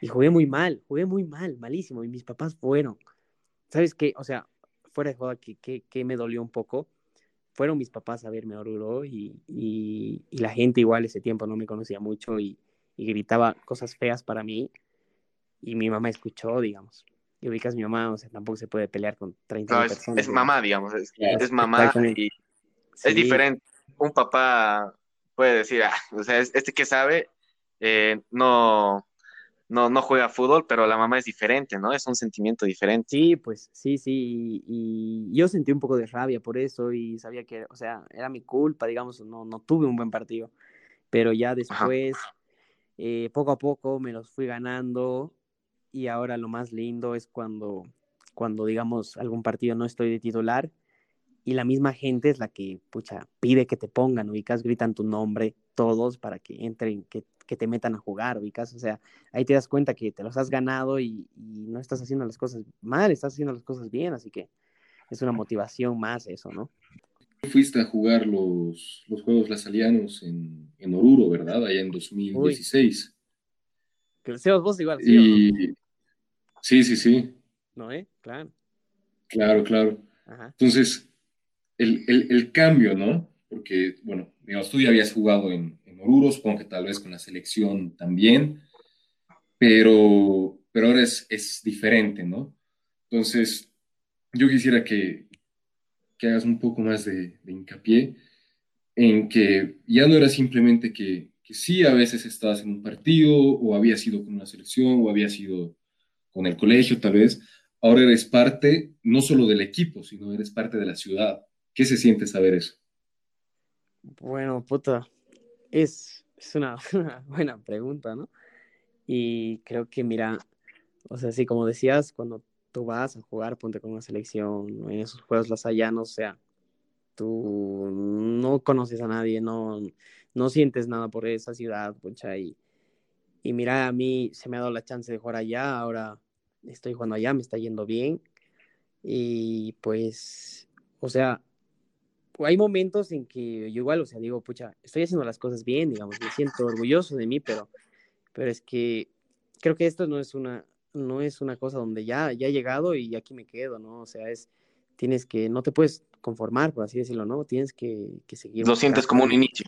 Y jugué muy mal, jugué muy mal, malísimo. Y mis papás fueron. ¿Sabes qué? O sea, fuera de joda que, que, me dolió un poco. Fueron mis papás a verme a Oruro y, y, la gente igual ese tiempo no me conocía mucho y, y gritaba cosas feas para mí. Y mi mamá escuchó, digamos y ubicas a mi mamá, o sea, tampoco se puede pelear con 30 no, es, personas. Es mamá, digamos, es, mamá y es diferente. Un papá puede decir, ah, o sea, este que sabe, eh, no, no, no juega fútbol, pero la mamá es diferente, ¿no? Es un sentimiento diferente. Sí, pues sí, sí, y, yo sentí un poco de rabia por eso y sabía que, o sea, era mi culpa, digamos, no, no tuve un buen partido, pero ya después, eh, poco a poco me los fui ganando y ahora lo más lindo es cuando, cuando digamos, algún partido no estoy de titular y la misma gente es la que, pucha, pide que te pongan, ubicas, gritan tu nombre todos para que entren, que, que te metan a jugar, ubicas, o sea, ahí te das cuenta que te los has ganado y, y, no estás haciendo las cosas mal, estás haciendo las cosas bien, así que es una motivación más eso, ¿no? Fuiste a jugar los, los Juegos Lasalianos en, en Oruro, ¿verdad? Allá en 2016. Uy. vos igual, ¿sí, y... sí, sí, sí. ¿No, eh? Claro. Claro, claro. Ajá. Entonces, el, el, el, cambio, ¿no? Porque, bueno, digamos, tú ya habías jugado en, en Oruro, supongo que tal vez con la selección también, pero, pero ahora es, es diferente, ¿no? Entonces, yo quisiera que, que hagas un poco más de, de, hincapié en que ya no era simplemente que, que sí a veces estabas en un partido o había sido con una selección o había sido con el colegio tal vez, ahora eres parte no solo del equipo, sino eres parte de la ciudad. ¿Qué se siente saber eso? Bueno, puta, es, es una, [laughs] buena pregunta, ¿no? Y creo que, mira, o sea, sí, como decías, cuando tú vas a jugar, ponte con una selección, en esos juegos lasallanos, o sea, tú no conoces a nadie, no, no sientes nada por esa ciudad, pucha, y, y mira, a mí se me ha dado la chance de jugar allá, ahora estoy jugando allá, me está yendo bien, y pues, o sea, hay momentos en que yo igual, o sea, digo, pucha, estoy haciendo las cosas bien, digamos, me siento orgulloso de mí, pero, pero es que creo que esto no es una, no es una cosa donde ya, ya he llegado y aquí me quedo, ¿no? O sea, es, tienes que, no te puedes conformar, por así decirlo, ¿no? Tienes que, que seguir. Lo sientes como un inicio.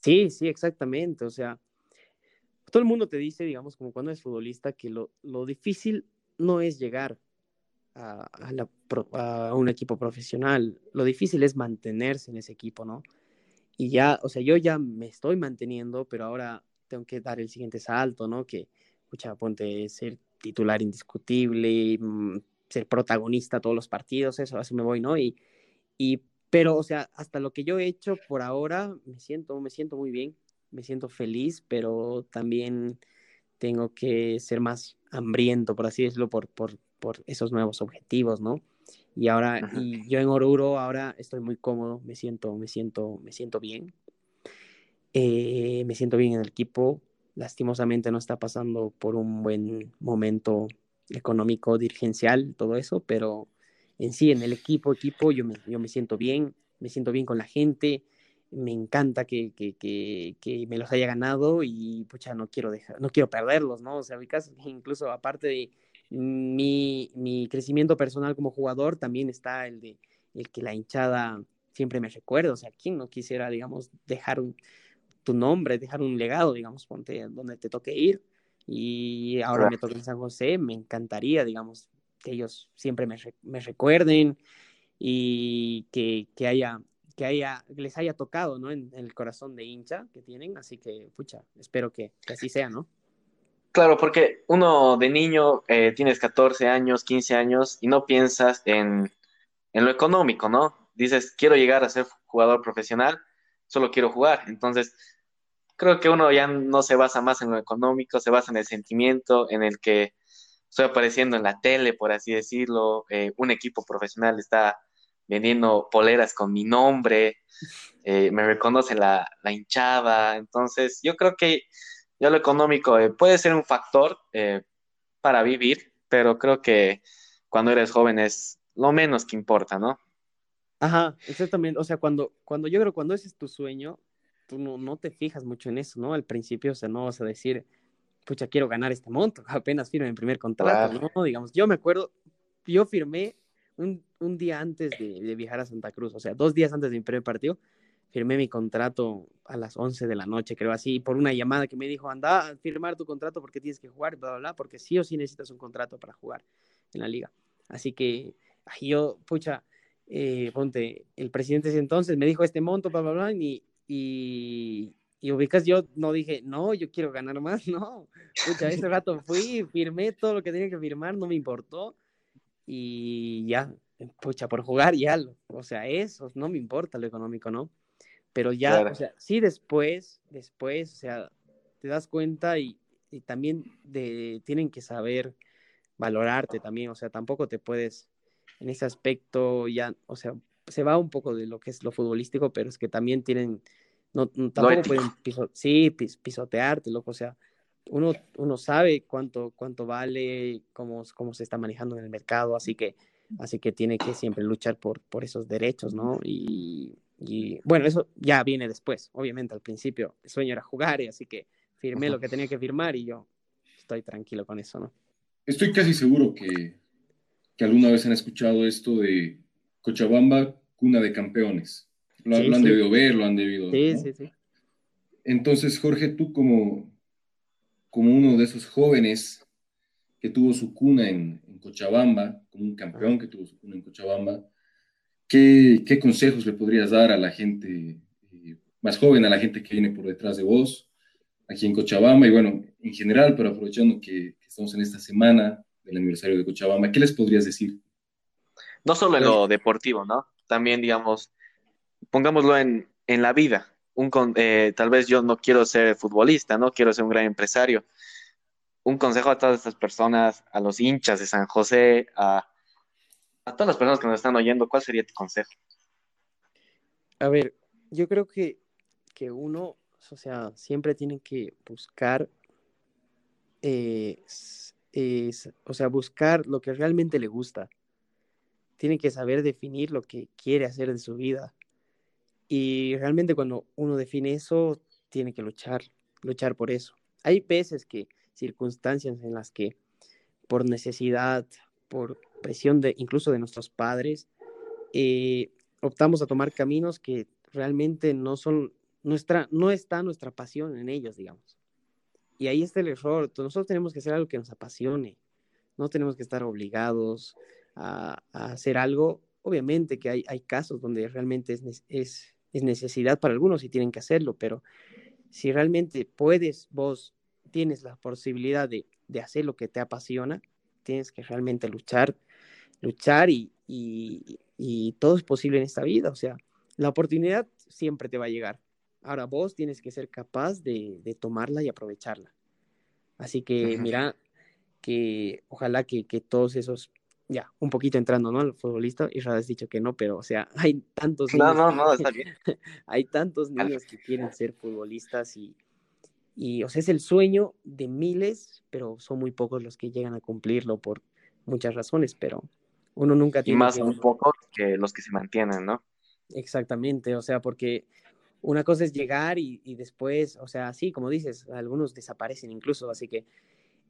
Sí, sí, exactamente. O sea, todo el mundo te dice, digamos, como cuando eres futbolista, que lo, lo difícil no es llegar a, a, un equipo profesional, lo difícil es mantenerse en ese equipo, ¿no? Y ya, o sea, yo ya me estoy manteniendo, pero ahora tengo que dar el siguiente salto, ¿no? Que, escucha, ponte ser titular indiscutible, mm, ser protagonista todos los partidos, eso, así me voy, ¿no? Y, y, pero, o sea, hasta lo que yo he hecho por ahora, me siento, me siento muy bien, me siento feliz, pero también tengo que ser más hambriento, por así decirlo, por, por, por esos nuevos objetivos, ¿no? Y ahora, y yo en Oruro ahora estoy muy cómodo, me siento, me siento, me siento bien. Eh, me siento bien en el equipo, lastimosamente no está pasando por un buen momento económico, dirigencial, todo eso, pero en sí, en el equipo, equipo, yo me, yo me siento bien, me siento bien con la gente, me encanta que, que, que, que, me los haya ganado y pucha, no quiero dejar, no quiero perderlos, ¿no? O sea, incluso aparte de mi, mi crecimiento personal como jugador, también está el de el que la hinchada siempre me recuerda, o sea, ¿quién no quisiera, digamos, dejar un, tu nombre, dejar un legado, digamos, ponte donde te toque ir. Y ahora me toca en San José, me encantaría, digamos, que ellos siempre me, me recuerden y que, que, haya, que haya, les haya tocado, ¿no? En, el corazón de hincha que tienen, así que, pucha, espero que, que así sea, ¿no? Claro, porque uno de niño eh, tienes 14 años, 15 años y no piensas en, en lo económico, ¿no? Dices, quiero llegar a ser jugador profesional, solo quiero jugar. Entonces, creo que uno ya no se basa más en lo económico, se basa en el sentimiento, en el que estoy apareciendo en la tele, por así decirlo, eh, un equipo profesional está vendiendo poleras con mi nombre, eh, me reconoce la, la, hinchada, entonces yo creo que ya lo económico eh, puede ser un factor eh, para vivir, pero creo que cuando eres joven es lo menos que importa, ¿no? Ajá, exactamente, o sea, cuando, cuando yo creo cuando ese es tu sueño, tú no, no, te fijas mucho en eso, ¿no? Al principio, o sea, no vas a decir, pucha, quiero ganar este monto, [laughs] apenas firme mi primer contrato, claro. ¿no? Digamos, yo me acuerdo, yo firmé un, un día antes de, viajar a Santa Cruz, o sea, dos días antes de mi primer partido, firmé mi contrato a las 11 de la noche, creo así, por una llamada que me dijo, anda a firmar tu contrato porque tienes que jugar, bla, bla, bla, porque sí o sí necesitas un contrato para jugar en la liga. Así que yo, pucha, eh, ponte, el presidente ese entonces me dijo este monto, bla, bla, bla, y, y, y, ubicas, yo no dije, no, yo quiero ganar más, [laughs] no. Pucha, ese rato fui, firmé todo lo que tenía que firmar, no me importó. Y ya, pucha, por jugar ya, o sea, eso, no me importa lo económico, ¿no? Pero ya, claro. o sea, sí después, después, o sea, te das cuenta y, y también de, tienen que saber valorarte también, o sea, tampoco te puedes, en ese aspecto ya, o sea, se va un poco de lo que es lo futbolístico, pero es que también tienen no, tampoco pueden sí, pisotearte, loco, o sea, uno, uno sabe cuánto, cuánto vale, cómo, cómo se está manejando en el mercado, así que, así que tiene que siempre luchar por, por esos derechos, ¿no? Y, y bueno, eso ya viene después, obviamente, al principio el sueño era jugar, y así que firmé lo que tenía que firmar y yo estoy tranquilo con eso, ¿no? Estoy casi seguro que, que alguna vez han escuchado esto de Cochabamba, cuna de campeones. Lo, han debido ver, lo han debido. Sí, sí, sí. Entonces, Jorge, tú como, como uno de esos jóvenes que tuvo su cuna en, Cochabamba, como un campeón que tuvo su cuna en Cochabamba, ¿qué, qué consejos le podrías dar a la gente eh, más joven, a la gente que viene por detrás de vos, aquí en Cochabamba y bueno, en general, pero aprovechando que, que estamos en esta semana del aniversario de Cochabamba, ¿qué les podrías decir? No solo en lo deportivo, ¿no? También, digamos, pongámoslo en, en la vida. Un, eh, tal vez yo no quiero ser futbolista, no quiero ser un gran empresario. Un consejo a todas estas personas, a los hinchas de San José, a, a todas las personas que nos están oyendo, ¿cuál sería tu consejo? A ver, yo creo que, que uno, o sea, siempre tiene que buscar, eh, o sea, buscar lo que realmente le gusta. Tiene que saber definir lo que quiere hacer de su vida. Y realmente cuando uno define eso, tiene que luchar, luchar por eso. Hay veces que, circunstancias en las que por necesidad, por presión de incluso de nuestros padres, eh, optamos a tomar caminos que realmente no son nuestra, no está nuestra pasión en ellos, digamos. Y ahí está el error. Nosotros tenemos que hacer algo que nos apasione. No tenemos que estar obligados a, hacer algo. Obviamente que hay, hay casos donde realmente es, es, es necesidad para algunos y tienen que hacerlo, pero si realmente puedes, vos tienes la posibilidad de, de hacer lo que te apasiona, tienes que realmente luchar, luchar y, y, y, todo es posible en esta vida. O sea, la oportunidad siempre te va a llegar. Ahora vos tienes que ser capaz de, de tomarla y aprovecharla. Así que mira, que ojalá que, que todos esos ya, un poquito entrando, ¿no? Al futbolista, y has dicho que no, pero, o sea, [laughs] hay tantos niños. No, no, no, está bien. [laughs] hay tantos niños que quieren ser futbolistas y, y, o sea, es el sueño de miles, pero son muy pocos los que llegan a cumplirlo por muchas razones, pero uno nunca tiene. Y más un poco que los que se mantienen, ¿no? Exactamente, o sea, porque una cosa es llegar y, y después, o sea, sí, como dices, algunos desaparecen incluso, así que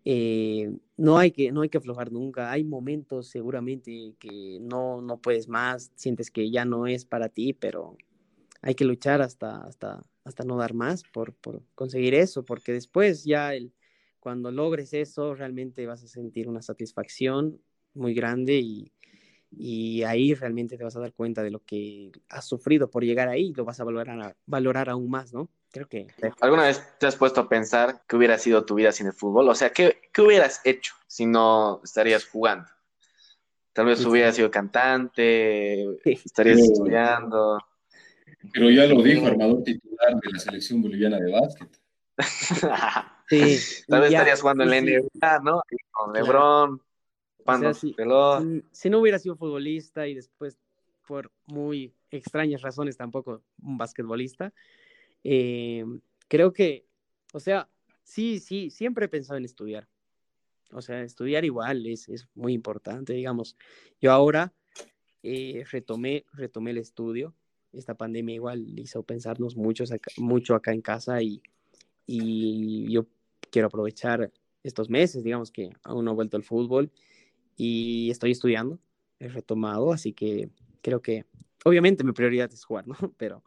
eh, no, hay que, no hay que aflojar nunca. Hay momentos seguramente que no, no puedes más, sientes que ya no es para ti, pero hay que luchar hasta, hasta, hasta no dar más por, por conseguir eso, porque después ya el, cuando logres eso realmente vas a sentir una satisfacción muy grande y, y ahí realmente te vas a dar cuenta de lo que has sufrido por llegar ahí, lo vas a valorar, valorar aún más, ¿no? Creo que... ¿Alguna vez te has puesto a pensar qué hubiera sido tu vida sin el fútbol? O sea, ¿qué, qué hubieras hecho si no estarías jugando? Tal vez hubieras sido cantante, estarías estudiando. Pero ya lo dijo, armador titular de la selección boliviana de básquet. [laughs] sí. Tal vez estarías jugando en la NBA, ¿no? Con LeBron si, no hubiera sido futbolista y después por muy extrañas razones tampoco un basquetbolista, eh, creo que, o sea, sí, sí, siempre he pensado en estudiar. O sea, estudiar igual es, es muy importante, digamos. Yo ahora eh, retomé, retomé el estudio. Esta pandemia igual hizo pensarnos mucho acá, mucho acá en casa y, y yo quiero aprovechar estos meses, digamos que aún no ha vuelto el fútbol y estoy estudiando, he retomado, así que creo que obviamente mi prioridad es jugar, ¿no? [laughs] Pero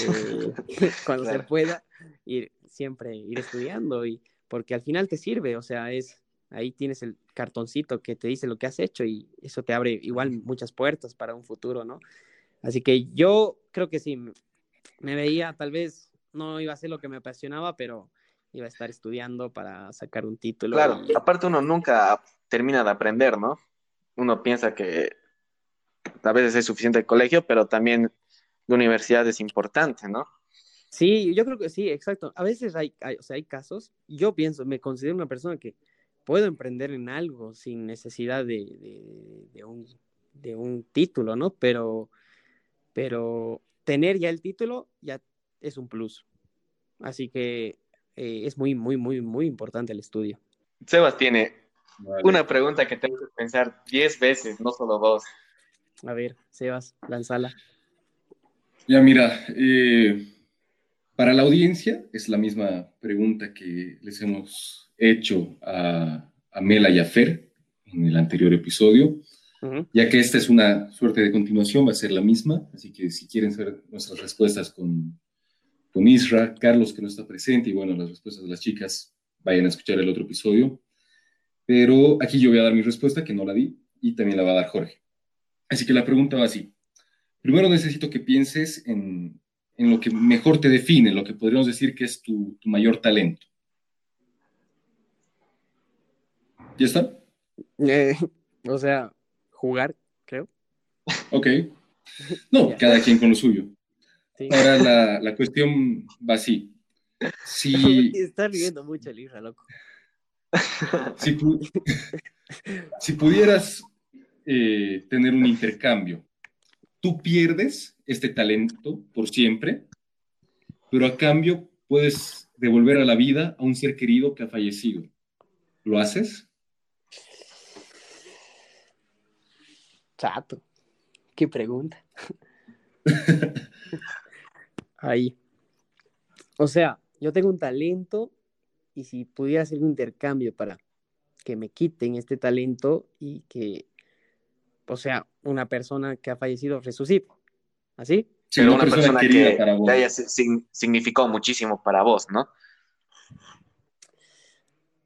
eh, [laughs] cuando se pueda, ir, siempre ir estudiando y porque al final te sirve, o sea, es ahí tienes el cartoncito que te dice lo que has hecho y eso te abre igual muchas puertas para un futuro, ¿no? Así que yo creo que sí, me veía, tal vez no iba a ser lo que me apasionaba, pero iba a estar estudiando para sacar un título. Claro, aparte uno nunca termina de aprender, ¿no? Uno piensa que a veces es suficiente el colegio, pero también la universidad es importante, ¿no? Sí, yo creo que sí, exacto. A veces hay, o sea, hay casos, yo pienso, me considero una persona que puedo emprender en algo sin necesidad de, de, un, de un título, ¿no? Pero, pero tener ya el título ya es un plus. Así que eh, es muy, muy, muy, muy importante el estudio. Sebas tiene una pregunta que tengo que pensar diez veces, no solo dos. A ver, Sebas, lanzala. Ya mira, eh, para la audiencia es la misma pregunta que les hemos hecho a, a Mela y a Fer en el anterior episodio. Ya que esta es una suerte de continuación, va a ser la misma, así que si quieren saber nuestras respuestas con, con Isra, Carlos que no está presente y bueno, las respuestas de las chicas, vayan a escuchar el otro episodio. Pero aquí yo voy a dar mi respuesta, que no la di, y también la va a dar Jorge. Así que la pregunta va así. Primero necesito que pienses en, en lo que mejor te define, lo que podríamos decir que es tu, tu mayor talento. ¿Ya está? Eh, o sea, jugar, creo. Ok. No, [laughs] cada quien con lo suyo. Ahora la, [laughs] la, cuestión va así. Si, [laughs] Está riendo mucho el hija, loco. Si, pu si pudieras eh, tener un intercambio, tú pierdes este talento por siempre, pero a cambio puedes devolver a la vida a un ser querido que ha fallecido. ¿Lo haces? Chato. Qué pregunta. [laughs] Ahí. O sea, yo tengo un talento y si pudiera hacer un intercambio para que me quiten este talento y que, o sea, una persona que ha fallecido resucite. ¿Así? Sí, una, persona, que, haya significado muchísimo para vos, ¿no?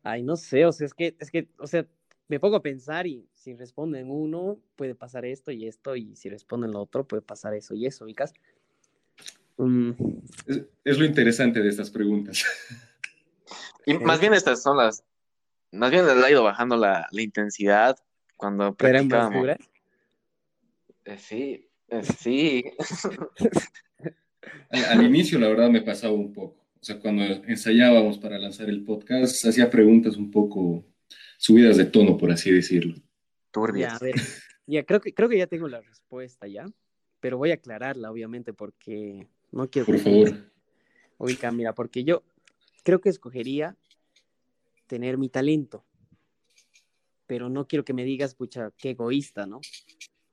Ay, no sé, o sea, es que, es que, o sea, me pongo a pensar y si responden uno, puede pasar esto y esto, y si responden lo otro, puede pasar eso y eso, ¿ubicas? Mm. Es, lo interesante de estas preguntas. Y más bien estas son las, más bien le ha ido bajando la, la intensidad cuando practicábamos. Eh, sí, eh, sí. [laughs] al, al inicio, la verdad, me pasaba un poco. O sea, cuando ensayábamos para lanzar el podcast, hacía preguntas un poco subidas de tono, por así decirlo. Ya, a ver, ya creo que, creo que ya tengo la respuesta ya, pero voy a aclararla, obviamente, porque no quiero... Por favor. Ubica, mira, porque yo creo que escogería tener mi talento, pero no quiero que me digas, pucha, qué egoísta, ¿no?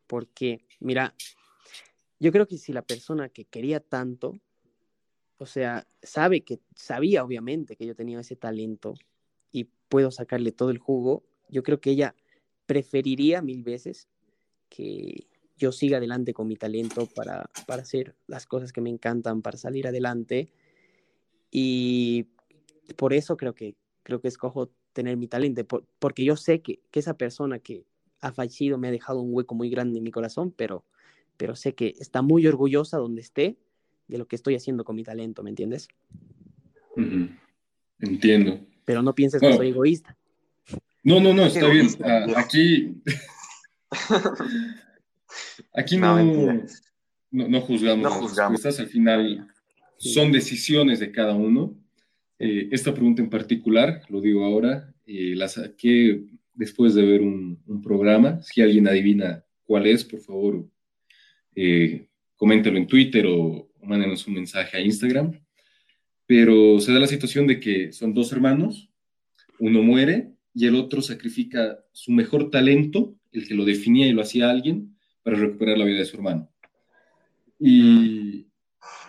Porque, mira, yo creo que si la persona que quería tanto, o sea, sabe que, sabía obviamente que yo tenía ese talento, puedo sacarle todo el jugo, yo creo que ella preferiría mil veces que yo siga adelante con mi talento para, para hacer las cosas que me encantan, para salir adelante. Y por eso creo que, creo que escojo tener mi talento, porque yo sé que, que, esa persona que ha fallecido me ha dejado un hueco muy grande en mi corazón, pero, pero sé que está muy orgullosa donde esté de lo que estoy haciendo con mi talento, ¿me entiendes? Entiendo pero no pienses que soy egoísta. No, no, no, está bien. Ah, aquí. Aquí no, no, juzgamos. No juzgamos. Las al final son decisiones de cada uno. Eh, esta pregunta en particular, lo digo ahora, eh, la saqué después de ver un, programa. Si alguien adivina cuál es, por favor, eh, coméntelo en Twitter o, o mándenos un mensaje a Instagram pero se da la situación de que son dos hermanos, uno muere y el otro sacrifica su mejor talento, el que lo definía y lo hacía alguien, para recuperar la vida de su hermano. Y,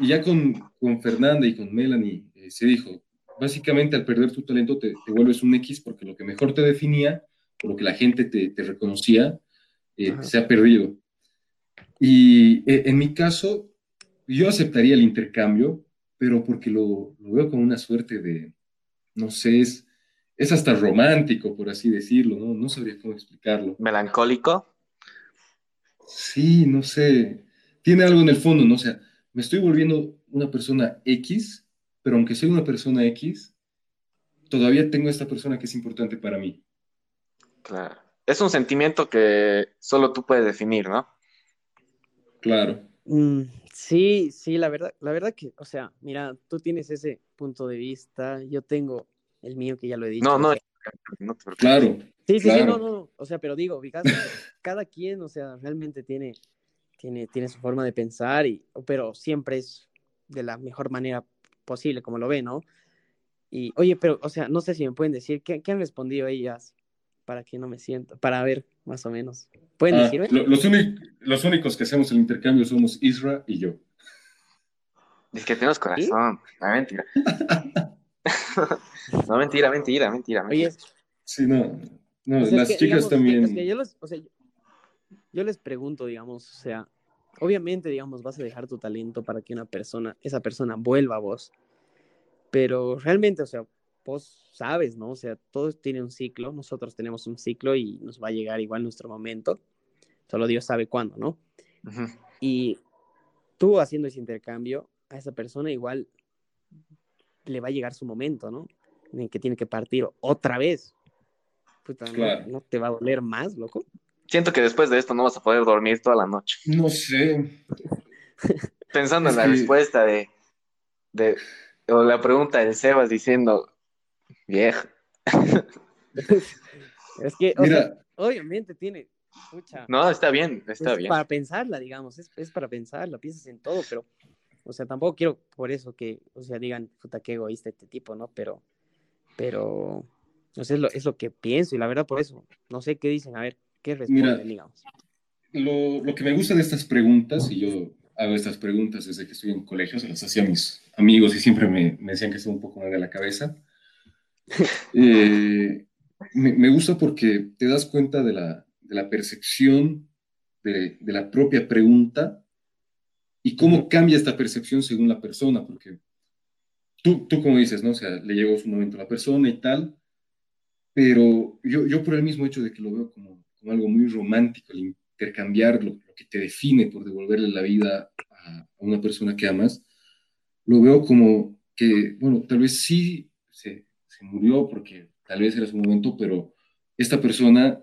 ya con, con, Fernanda y con Melanie eh, se dijo, básicamente al perder tu talento te, vuelves un X porque lo que mejor te definía, o lo que la gente te, te reconocía, eh, se ha perdido. Y eh, en mi caso, yo aceptaría el intercambio, pero porque lo, lo veo como una suerte de, no sé, es, es hasta romántico, por así decirlo, ¿no? No sabría cómo explicarlo. ¿Melancólico? Sí, no sé. Tiene algo en el fondo, ¿no? O sea, me estoy volviendo una persona X, pero aunque soy una persona X, todavía tengo esta persona que es importante para mí. Claro. Es un sentimiento que solo tú puedes definir, ¿no? Claro. Mm, sí, sí, la verdad, la verdad que, o sea, mira, tú tienes ese punto de vista, yo tengo el mío que ya lo he dicho. No, no, no claro. Sí, sí, sí, no, no, o sea, pero digo, [laughs] cada quien, o sea, realmente tiene, tiene, tiene su forma de pensar, y, pero siempre es de la mejor manera posible, como lo ve, ¿no? Y, oye, pero, o sea, no sé si me pueden decir, ¿qué, qué han respondido ellas? Para que no me siento, para ver, más o menos. ¿Pueden Ah, decirme? lo- los, únicos que hacemos el intercambio somos Isra y yo. Es que tenemos corazón. No, mentira. [laughs] no, mentira, mentira, mentira. Oye. Sí, no. No, O sea, las es que, chicas digamos, también. es que yo, les, o sea, yo- yo les pregunto, digamos, o sea, obviamente, digamos, vas a dejar tu talento para que una persona, esa persona vuelva a vos, pero realmente, o sea, vos sabes, ¿no? O sea, todos tienen un ciclo, nosotros tenemos un ciclo y nos va a llegar igual nuestro momento, solo Dios sabe cuándo, ¿no? Y tú haciendo ese intercambio, a esa persona igual le va a llegar su momento, ¿no? En el que tiene que partir otra vez. Puta, ¿no- Claro. ¿no te va a doler más, loco? Siento que después de esto no vas a poder dormir toda la noche. No sé. Pensando Es en la que- respuesta de, de. O la pregunta del Sebas diciendo. Vieja. [laughs] Es que, o sea, Mira, obviamente tiene, pucha, No, está bien, está es bien. para pensarla, digamos, es, es para pensarla, piensas en todo, pero, o sea, tampoco quiero por eso que, o sea, digan, puta, qué egoísta este tipo, ¿no? Pero, pero, o sea, es lo, es lo que pienso y la verdad por eso, no sé qué dicen, a ver, qué responden, Mira. digamos. lo, lo que me gusta de estas preguntas, y yo hago estas preguntas desde que estoy en colegio, se las hacía a mis amigos y siempre me, me decían que estoy un poco mal de la cabeza. [laughs] Eh, me, me gusta porque te das cuenta de la, de la percepción de, de la propia pregunta y cómo cambia esta percepción según la persona, porque tú, tú como dices, ¿no? O sea, le llegó su momento a la persona y tal, pero yo, yo por el mismo hecho de que lo veo como, como algo muy romántico, el intercambiar lo, lo que te define por devolverle la vida a, a una persona que amas, lo veo como que, bueno, tal vez sí murió porque tal vez era su momento, pero esta persona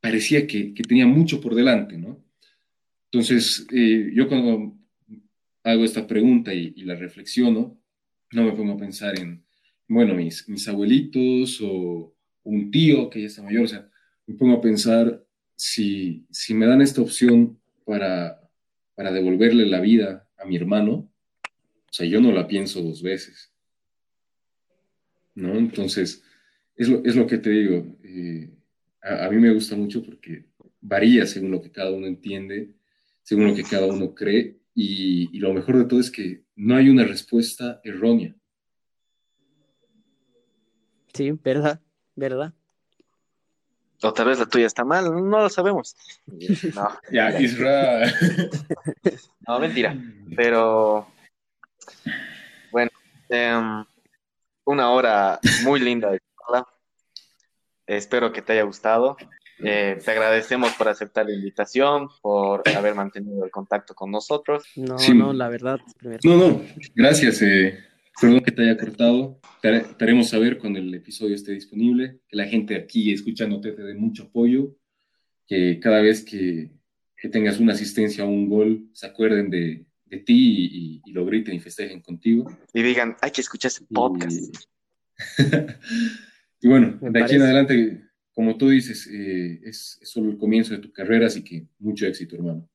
parecía que, que tenía mucho por delante, ¿no? Entonces, eh, yo cuando hago esta pregunta y, y la reflexiono, no me pongo a pensar en, bueno, mis, mis abuelitos o un tío que ya está mayor, o sea, me pongo a pensar si, si me dan esta opción para, para devolverle la vida a mi hermano, o sea, yo no la pienso dos veces, ¿no? Entonces, es lo, es lo que te digo, eh, a, a mí me gusta mucho porque varía según lo que cada uno entiende, según lo que cada uno cree, y, y lo mejor de todo es que no hay una respuesta errónea. Sí, verdad, verdad. O tal vez la tuya está mal, no lo sabemos. [laughs] No, Ya, Isra. [laughs] no, mentira. Pero bueno, em, una hora muy linda de charla. Espero que te haya gustado. Eh, te agradecemos por aceptar la invitación, por haber mantenido el contacto con nosotros. No, Sí. no, la verdad, primero. No, no, gracias. eh, perdón que te haya cortado. Te, te haremos saber cuando el episodio esté disponible. Que la gente aquí escuchándote te dé mucho apoyo. Que cada vez que, que tengas una asistencia o un gol, se acuerden de, de ti y, y lo griten y festejen contigo. Y digan, hay que escuchar ese podcast. [laughs] Y bueno, Me de aquí en adelante, como tú dices, eh, es, es solo el comienzo de tu carrera, así que mucho éxito, hermano.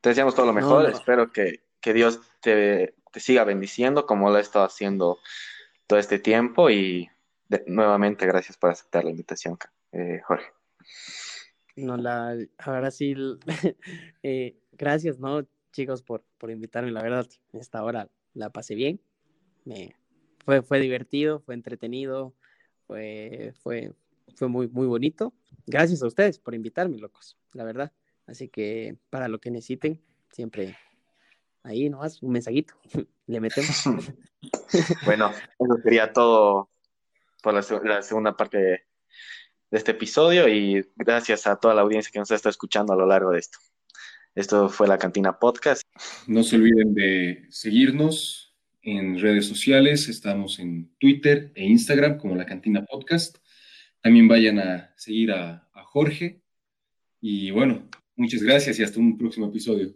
Te deseamos todo lo mejor. no. Espero que, que Dios te, te siga bendiciendo como lo ha estado haciendo todo este tiempo. Y de- nuevamente, gracias por aceptar la invitación, eh, Jorge. No, la, ahora sí, [laughs] eh, gracias, ¿no, chicos, por, por invitarme, la verdad, esta hora la pasé bien, me, fue, fue divertido, fue entretenido, fue, fue, fue muy, muy bonito. Gracias a ustedes por invitarme, locos, la verdad. Así que para lo que necesiten, siempre ahí nomás, un mensajito, [laughs] le metemos. [laughs] Bueno, eso sería todo por la, se- la segunda parte de este episodio y gracias a toda la audiencia que nos está escuchando a lo largo de esto. Esto fue la Cantina Podcast. No se olviden de seguirnos en redes sociales. Estamos en Twitter e Instagram como La Cantina Podcast. También vayan a seguir a, a Jorge. Y bueno, muchas gracias y hasta un próximo episodio.